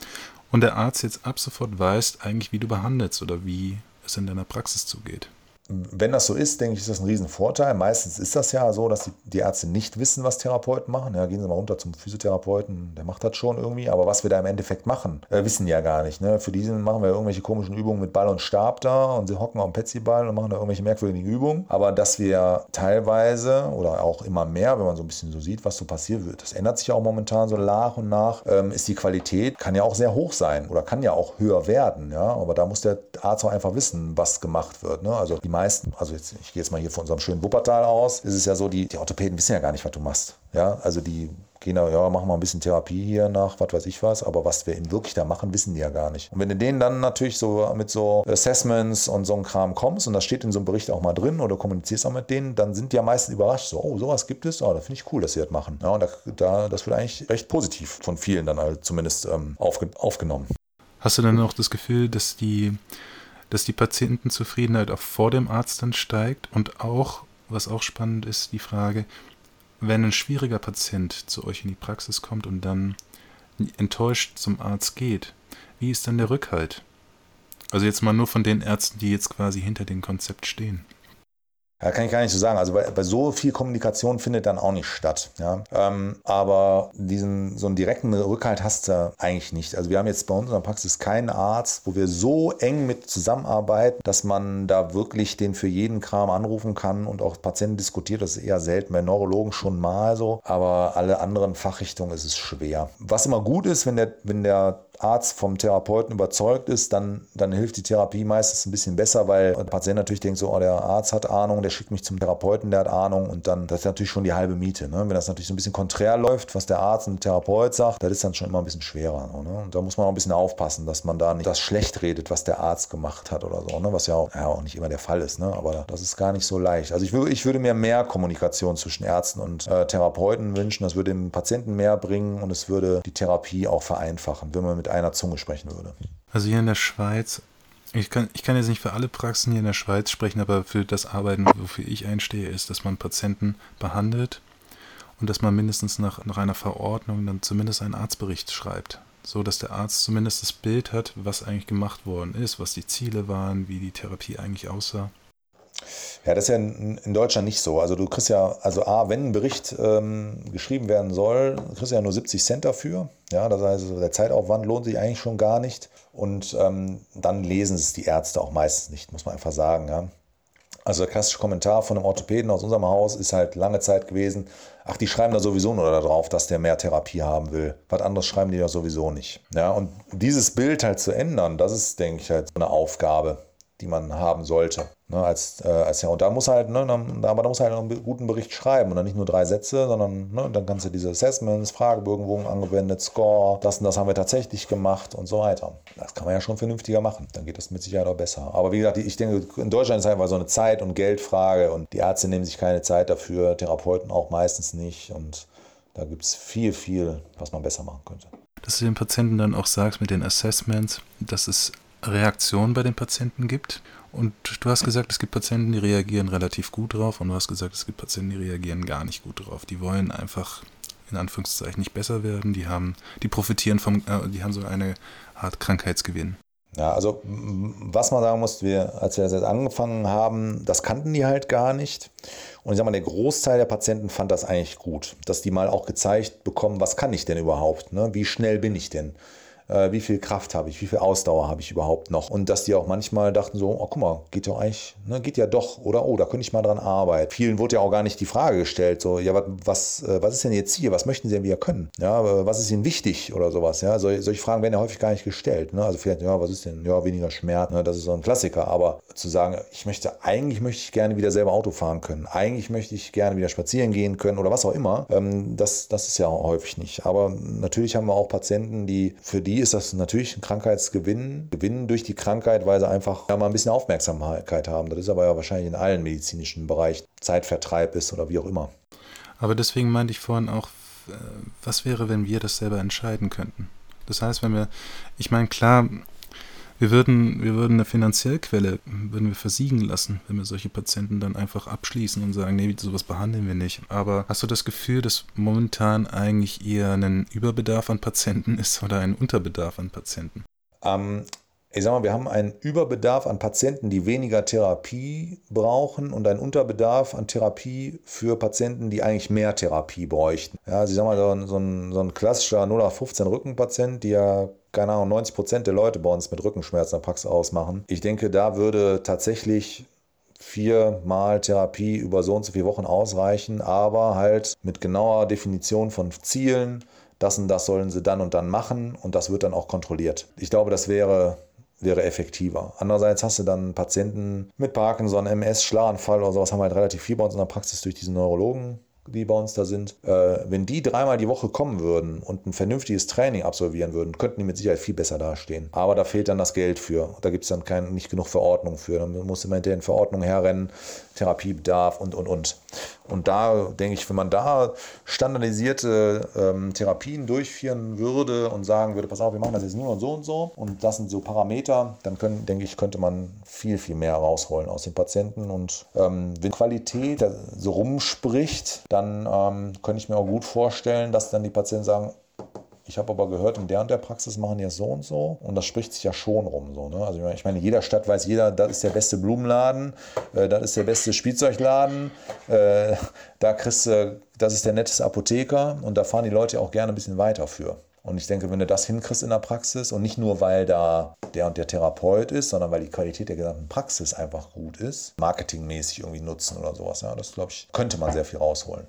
und der Arzt jetzt ab sofort weiß eigentlich, wie du behandelst oder wie es in deiner Praxis zugeht? Wenn das so ist, denke ich, ist das ein Riesenvorteil. Meistens ist das ja so, dass die, die, Ärzte nicht wissen, was Therapeuten machen. Ja, gehen Sie mal runter zum Physiotherapeuten, der macht das schon irgendwie. Aber was wir da im Endeffekt machen, äh, wissen ja gar nicht. Ne? Für diesen machen wir irgendwelche komischen Übungen mit Ball und Stab da und sie hocken auf dem Petsyball und machen da irgendwelche merkwürdigen Übungen. Aber dass wir teilweise oder auch immer mehr, wenn man so ein bisschen so sieht, was so passiert wird, das ändert sich ja auch momentan so nach und nach, ähm, ist die Qualität, kann ja auch sehr hoch sein oder kann ja auch höher werden. Ja? Aber da muss der Arzt auch einfach wissen, was gemacht wird. Ne? Also die meisten, also jetzt, ich gehe jetzt mal hier von unserem schönen Wuppertal aus, ist es ja so, die, die Orthopäden wissen ja gar nicht, was du machst. Ja, also die gehen da, ja, machen wir ein bisschen Therapie hier nach, was weiß ich was, aber was wir in wirklich da machen, wissen die ja gar nicht. Und wenn du denen dann natürlich so mit so Assessments und so einem Kram kommst und das steht in so einem Bericht auch mal drin oder kommunizierst auch mit denen, dann sind die ja meistens überrascht, so, oh, sowas gibt es, oh, da finde ich cool, dass sie das machen. Ja, und da, da, das wird eigentlich recht positiv von vielen dann halt zumindest ähm, aufge aufgenommen. Hast du dann auch das Gefühl, dass die dass die Patientenzufriedenheit auch vor dem Arzt dann steigt und auch, was auch spannend ist, die Frage, wenn ein schwieriger Patient zu euch in die Praxis kommt und dann enttäuscht zum Arzt geht, wie ist dann der Rückhalt? Also jetzt mal nur von den Ärzten, die jetzt quasi hinter dem Konzept stehen. Ja, kann ich gar nicht so sagen. Also bei, bei so viel Kommunikation findet dann auch nicht statt. Ja? Ähm, aber diesen so einen direkten Rückhalt hast du eigentlich nicht. Also wir haben jetzt bei uns in der Praxis keinen Arzt, wo wir so eng mit zusammenarbeiten, dass man da wirklich den für jeden Kram anrufen kann und auch Patienten diskutiert. Das ist eher selten. Bei Neurologen schon mal so. Aber alle anderen Fachrichtungen ist es schwer. Was immer gut ist, wenn der, wenn der Arzt vom Therapeuten überzeugt ist, dann, dann hilft die Therapie meistens ein bisschen besser, weil der Patient natürlich denkt so, oh, der Arzt hat Ahnung, der schickt mich zum Therapeuten, der hat Ahnung und dann, das ist natürlich schon die halbe Miete. Ne? Wenn das natürlich so ein bisschen konträr läuft, was der Arzt und der Therapeut sagt, das ist dann schon immer ein bisschen schwerer. Ne? Und da muss man auch ein bisschen aufpassen, dass man da nicht das schlecht redet, was der Arzt gemacht hat oder so, ne? was ja auch, ja auch nicht immer der Fall ist. Ne? Aber das ist gar nicht so leicht. Also ich, würde, ich würde mir mehr Kommunikation zwischen Ärzten und äh, Therapeuten wünschen. Das würde dem Patienten mehr bringen und es würde die Therapie auch vereinfachen, wenn man mit einer Zunge sprechen würde. Also hier in der Schweiz, ich kann, ich kann jetzt nicht für alle Praxen hier in der Schweiz sprechen, aber für das Arbeiten, wofür ich einstehe, ist, dass man Patienten behandelt und dass man mindestens nach, nach einer Verordnung dann zumindest einen Arztbericht schreibt. So dass der Arzt zumindest das Bild hat, was eigentlich gemacht worden ist, was die Ziele waren, wie die Therapie eigentlich aussah. Ja, das ist ja in, Deutschland nicht so. Also du kriegst ja, also A, wenn ein Bericht ähm, geschrieben werden soll, kriegst du ja nur 70 Cent dafür. Ja, das heißt, der Zeitaufwand lohnt sich eigentlich schon gar nicht. Und ähm, dann lesen es die Ärzte auch meistens nicht, muss man einfach sagen. Ja. Also der klassische Kommentar von einem Orthopäden aus unserem Haus ist halt lange Zeit gewesen, ach, die schreiben da sowieso nur darauf, dass der mehr Therapie haben will. Was anderes schreiben die ja sowieso nicht. Ja, und dieses Bild halt zu ändern, das ist, denke ich, halt so eine Aufgabe die man haben sollte. Ne, als, äh, als ja, und da muss halt, ne, dann, aber da muss halt einen guten Bericht schreiben und dann nicht nur drei Sätze, sondern ne, dann kannst du diese Assessments, Fragebögen wurden angewendet, Score, das und das haben wir tatsächlich gemacht und so weiter. Das kann man ja schon vernünftiger machen. Dann geht das mit Sicherheit auch besser. Aber wie gesagt, ich denke, in Deutschland ist einfach so eine Zeit- und Geldfrage und die Ärzte nehmen sich keine Zeit dafür, Therapeuten auch meistens nicht und da gibt es viel, viel, was man besser machen könnte. Dass du den Patienten dann auch sagst mit den Assessments, dass es Reaktionen bei den Patienten gibt und du hast gesagt, es gibt Patienten, die reagieren relativ gut drauf und du hast gesagt, es gibt Patienten, die reagieren gar nicht gut drauf. Die wollen einfach in Anführungszeichen nicht besser werden, die haben, die profitieren vom, äh, die haben so eine Art Krankheitsgewinn. Ja, also was man sagen muss, wir, als wir das jetzt angefangen haben, das kannten die halt gar nicht. Und ich sag mal, der Großteil der Patienten fand das eigentlich gut, dass die mal auch gezeigt bekommen, was kann ich denn überhaupt, ne? wie schnell bin ich denn äh, wie viel Kraft habe ich, wie viel Ausdauer habe ich überhaupt noch. Und dass die auch manchmal dachten so, oh guck mal, geht ja eigentlich, ne, geht ja doch, oder oh, da könnte ich mal dran arbeiten. Vielen wurde ja auch gar nicht die Frage gestellt, so, ja, was, äh, was ist denn jetzt hier, was möchten sie denn wieder können? Ja, was ist ihnen wichtig oder sowas, ja, Sol solche Fragen werden ja häufig gar nicht gestellt, ne? also vielleicht, ja, was ist denn, ja, weniger Schmerz, ne? das ist so ein Klassiker, aber zu sagen, ich möchte, eigentlich möchte ich gerne wieder selber Auto fahren können, eigentlich möchte ich gerne wieder spazieren gehen können oder was auch immer, ähm, das, das ist ja häufig nicht, aber natürlich haben wir auch Patienten, die, für die ist das natürlich ein Krankheitsgewinn. Gewinnen durch die Krankheit, weil sie einfach ja, mal ein bisschen Aufmerksamkeit haben. Das ist aber ja wahrscheinlich in allen medizinischen Bereichen Zeitvertreib ist oder wie auch immer. Aber deswegen meinte ich vorhin auch, äh, was wäre, wenn wir das selber entscheiden könnten? Das heißt, wenn wir, ich meine, klar, wir würden, wir würden eine Finanziellquelle würden wir versiegen lassen, wenn wir solche Patienten dann einfach abschließen und sagen, nee, sowas behandeln wir nicht. Aber hast du das Gefühl, dass momentan eigentlich eher ein Überbedarf an Patienten ist oder ein Unterbedarf an Patienten? Ähm, ich sag mal, wir haben einen Überbedarf an Patienten, die weniger Therapie brauchen und einen Unterbedarf an Therapie für Patienten, die eigentlich mehr Therapie bräuchten. Ja, also ich sag mal, so ein, so ein, so ein klassischer 0 auf 15 Rückenpatient, ja keine Ahnung, 90 Prozent der Leute bei uns mit Rückenschmerzen der Praxis ausmachen. Ich denke, da würde tatsächlich viermal Therapie über so und so viele Wochen ausreichen, aber halt mit genauer Definition von Zielen. Das und das sollen sie dann und dann machen und das wird dann auch kontrolliert. Ich glaube, das wäre, wäre effektiver. Andererseits hast du dann Patienten mit Parkinson, MS, Schlaganfall oder sowas haben wir halt relativ viel bei uns in der Praxis durch diesen Neurologen die bei uns da sind, äh, wenn die dreimal die Woche kommen würden und ein vernünftiges Training absolvieren würden, könnten die mit Sicherheit viel besser dastehen. Aber da fehlt dann das Geld für. Da gibt es dann kein, nicht genug Verordnung für. Dann muss immer hinterher in Verordnung herrennen, Therapiebedarf und, und, und. Und da denke ich, wenn man da standardisierte ähm, Therapien durchführen würde und sagen würde, pass auf, wir machen das jetzt nur und so und so und das sind so Parameter, dann können, denke ich, könnte man viel, viel mehr rausholen aus den Patienten. Und ähm, wenn Qualität so rumspricht, dann ähm, könnte ich mir auch gut vorstellen, dass dann die Patienten sagen, ich habe aber gehört, in der und der Praxis machen die es so und so. Und das spricht sich ja schon rum. So, ne? Also ich meine, in jeder Stadt weiß jeder, das ist der beste Blumenladen, äh, das ist der beste Spielzeugladen, äh, da kriegst du, das ist der netteste Apotheker und da fahren die Leute auch gerne ein bisschen weiter für. Und ich denke, wenn du das hinkriegst in der Praxis und nicht nur, weil da der und der Therapeut ist, sondern weil die Qualität der gesamten Praxis einfach gut ist, marketingmäßig irgendwie nutzen oder sowas, ja, das glaube ich, könnte man sehr viel rausholen.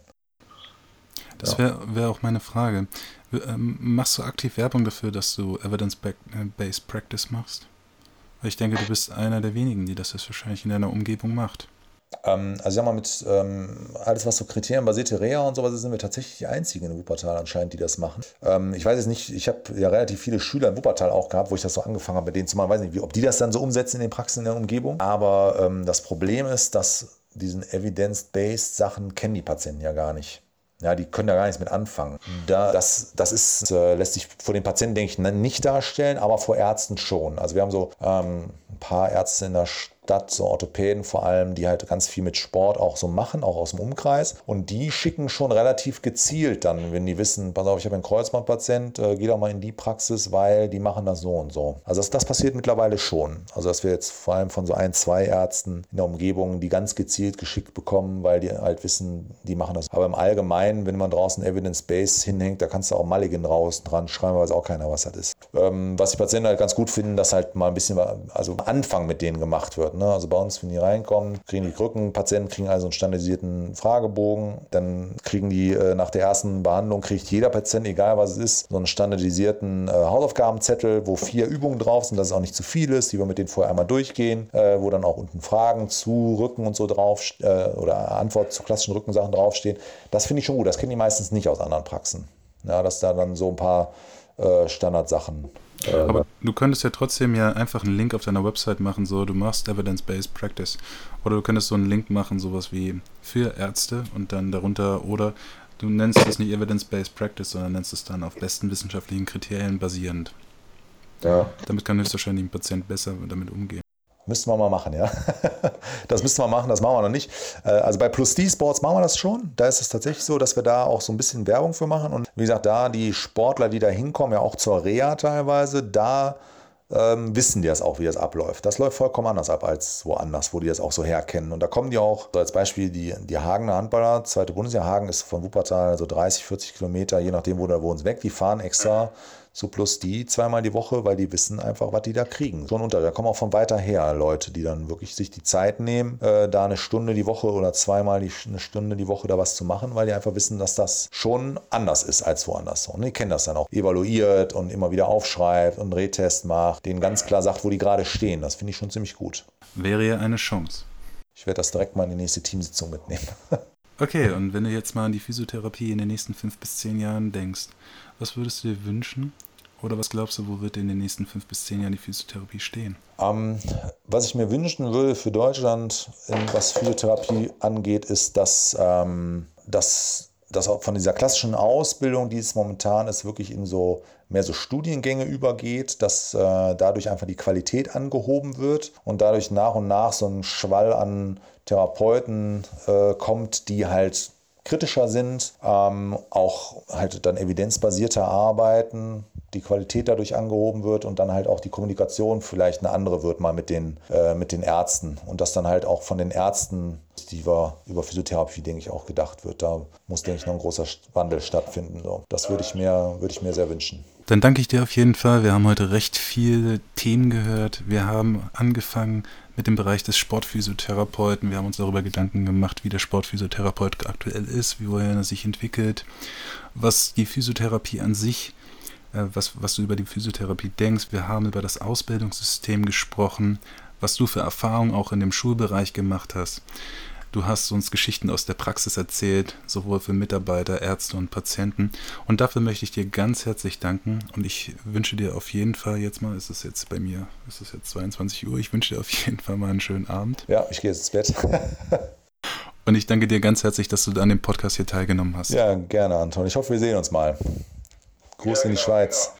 Das wäre wär auch meine Frage. Ähm, machst du aktiv Werbung dafür, dass du Evidence-Based Practice machst? Weil ich denke, du bist einer der wenigen, die das jetzt wahrscheinlich in deiner Umgebung macht. Ähm, also sag mal, mit ähm, alles, was so kriterienbasierte Reha und sowas ist, sind wir tatsächlich die einzigen in Wuppertal anscheinend, die das machen. Ähm, ich weiß jetzt nicht, ich habe ja relativ viele Schüler in Wuppertal auch gehabt, wo ich das so angefangen habe, mit denen zu machen. Ich weiß nicht, wie, ob die das dann so umsetzen in den Praxen in der Umgebung. Aber ähm, das Problem ist, dass diesen Evidence-Based Sachen kennen die Patienten ja gar nicht. Ja, die können da gar nichts mit anfangen. Da, das das ist, äh, lässt sich vor den Patienten, denke ich, nicht darstellen, aber vor Ärzten schon. Also wir haben so ähm, ein paar Ärzte in der Stadt, Stadt, so Orthopäden vor allem, die halt ganz viel mit Sport auch so machen, auch aus dem Umkreis. Und die schicken schon relativ gezielt dann, wenn die wissen, pass auf, ich habe einen Kreuzbandpatient, äh, geh doch mal in die Praxis, weil die machen das so und so. Also das, das passiert mittlerweile schon. Also dass wir jetzt vor allem von so ein, zwei Ärzten in der Umgebung, die ganz gezielt geschickt bekommen, weil die halt wissen, die machen das. Aber im Allgemeinen, wenn man draußen Evidence Base hinhängt, da kannst du auch Mulligan draußen dran schreiben, weiß auch keiner, was das ist. Ähm, was die Patienten halt ganz gut finden, dass halt mal ein bisschen, also Anfang mit denen gemacht wird. Wird. Ne? Also bei uns, wenn die reinkommen, kriegen die Krücken, Patienten kriegen also einen standardisierten Fragebogen, dann kriegen die äh, nach der ersten Behandlung, kriegt jeder Patient, egal was es ist, so einen standardisierten äh, Hausaufgabenzettel, wo vier Übungen drauf sind, dass es auch nicht zu viel ist, die wir mit denen vorher einmal durchgehen, äh, wo dann auch unten Fragen zu Rücken und so drauf äh, oder Antwort zu klassischen Rückensachen draufstehen. Das finde ich schon gut. Das kennen die meistens nicht aus anderen Praxen. Ja, dass da dann so ein paar äh, Standardsachen. Äh, Aber du könntest ja trotzdem ja einfach einen Link auf deiner Website machen, so du machst Evidence-Based Practice. Oder du könntest so einen Link machen, sowas wie für Ärzte und dann darunter, oder du nennst es nicht Evidence-Based Practice, sondern nennst es dann auf besten wissenschaftlichen Kriterien basierend. Ja. Damit kann höchstwahrscheinlich ein Patient besser damit umgehen. Müssten wir mal machen, ja. [LAUGHS] Das müssten wir machen, das machen wir noch nicht. Äh, also bei Plus D Sports machen wir das schon. Da ist es tatsächlich so, dass wir da auch so ein bisschen Werbung für machen. Und wie gesagt, da die Sportler, die da hinkommen, ja auch zur Reha teilweise, da ähm, wissen die das auch, wie das abläuft. Das läuft vollkommen anders ab als woanders, wo die das auch so herkennen. Und da kommen die auch, so als Beispiel die, die Hagener Handballer, zweite Bundesjahr, Hagen ist von Wuppertal so 30, 40 Kilometer, je nachdem, wo da wohnen, weg. Die fahren extra so plus die zweimal die Woche, weil die wissen einfach, was die da kriegen. Ein Unter. Da kommen auch von weiter her Leute, die dann wirklich sich die Zeit nehmen, äh, da eine Stunde die Woche oder zweimal die, eine Stunde die Woche da was zu machen, weil die einfach wissen, dass das schon anders ist als woanders. Und die kennen das dann auch. Evaluiert und immer wieder aufschreibt und einen Rehtest macht, denen ganz klar sagt, wo die gerade stehen. Das finde ich schon ziemlich gut. Wäre ja eine Chance. Ich werde das direkt mal in die nächste Teamsitzung mitnehmen. [LAUGHS] Okay, und wenn du jetzt mal an die Physiotherapie in den nächsten fünf bis zehn Jahren denkst, was würdest du dir wünschen? Oder was glaubst du, wo wird in den nächsten fünf bis zehn Jahren die Physiotherapie stehen? Ähm, was ich mir wünschen würde für Deutschland, was Physiotherapie angeht, ist, dass, ähm, dass dass auch von dieser klassischen Ausbildung, die es momentan ist, wirklich in so mehr so Studiengänge übergeht, dass äh, dadurch einfach die Qualität angehoben wird und dadurch nach und nach so ein Schwall an Therapeuten äh, kommt, die halt kritischer sind, ähm, auch halt dann evidenzbasierter arbeiten, die Qualität dadurch angehoben wird und dann halt auch die Kommunikation vielleicht eine andere wird mal mit den, äh, mit den Ärzten und dass dann halt auch von den Ärzten die war über Physiotherapie, denke ich, auch gedacht wird. Da muss, denke ich, noch ein großer Wandel stattfinden. So. Das würde ich, mir, würde ich mir sehr wünschen. Dann danke ich dir auf jeden Fall. Wir haben heute recht viele Themen gehört. Wir haben angefangen mit dem Bereich des Sportphysiotherapeuten. Wir haben uns darüber Gedanken gemacht, wie der Sportphysiotherapeut aktuell ist, wie er sich entwickelt, was die Physiotherapie an sich äh, was, was du über die Physiotherapie denkst. Wir haben über das Ausbildungssystem gesprochen, was du für Erfahrungen auch in dem Schulbereich gemacht hast. Du hast uns Geschichten aus der Praxis erzählt, sowohl für Mitarbeiter, Ärzte und Patienten. Und dafür möchte ich dir ganz herzlich danken. Und ich wünsche dir auf jeden Fall jetzt mal, ist es jetzt bei mir, ist es jetzt 22 Uhr, ich wünsche dir auf jeden Fall mal einen schönen Abend. Ja, ich gehe jetzt ins Bett. [LAUGHS] und ich danke dir ganz herzlich, dass du an dem Podcast hier teilgenommen hast. Ja, gerne, Anton. Ich hoffe, wir sehen uns mal. Gruß ja, in die Schweiz.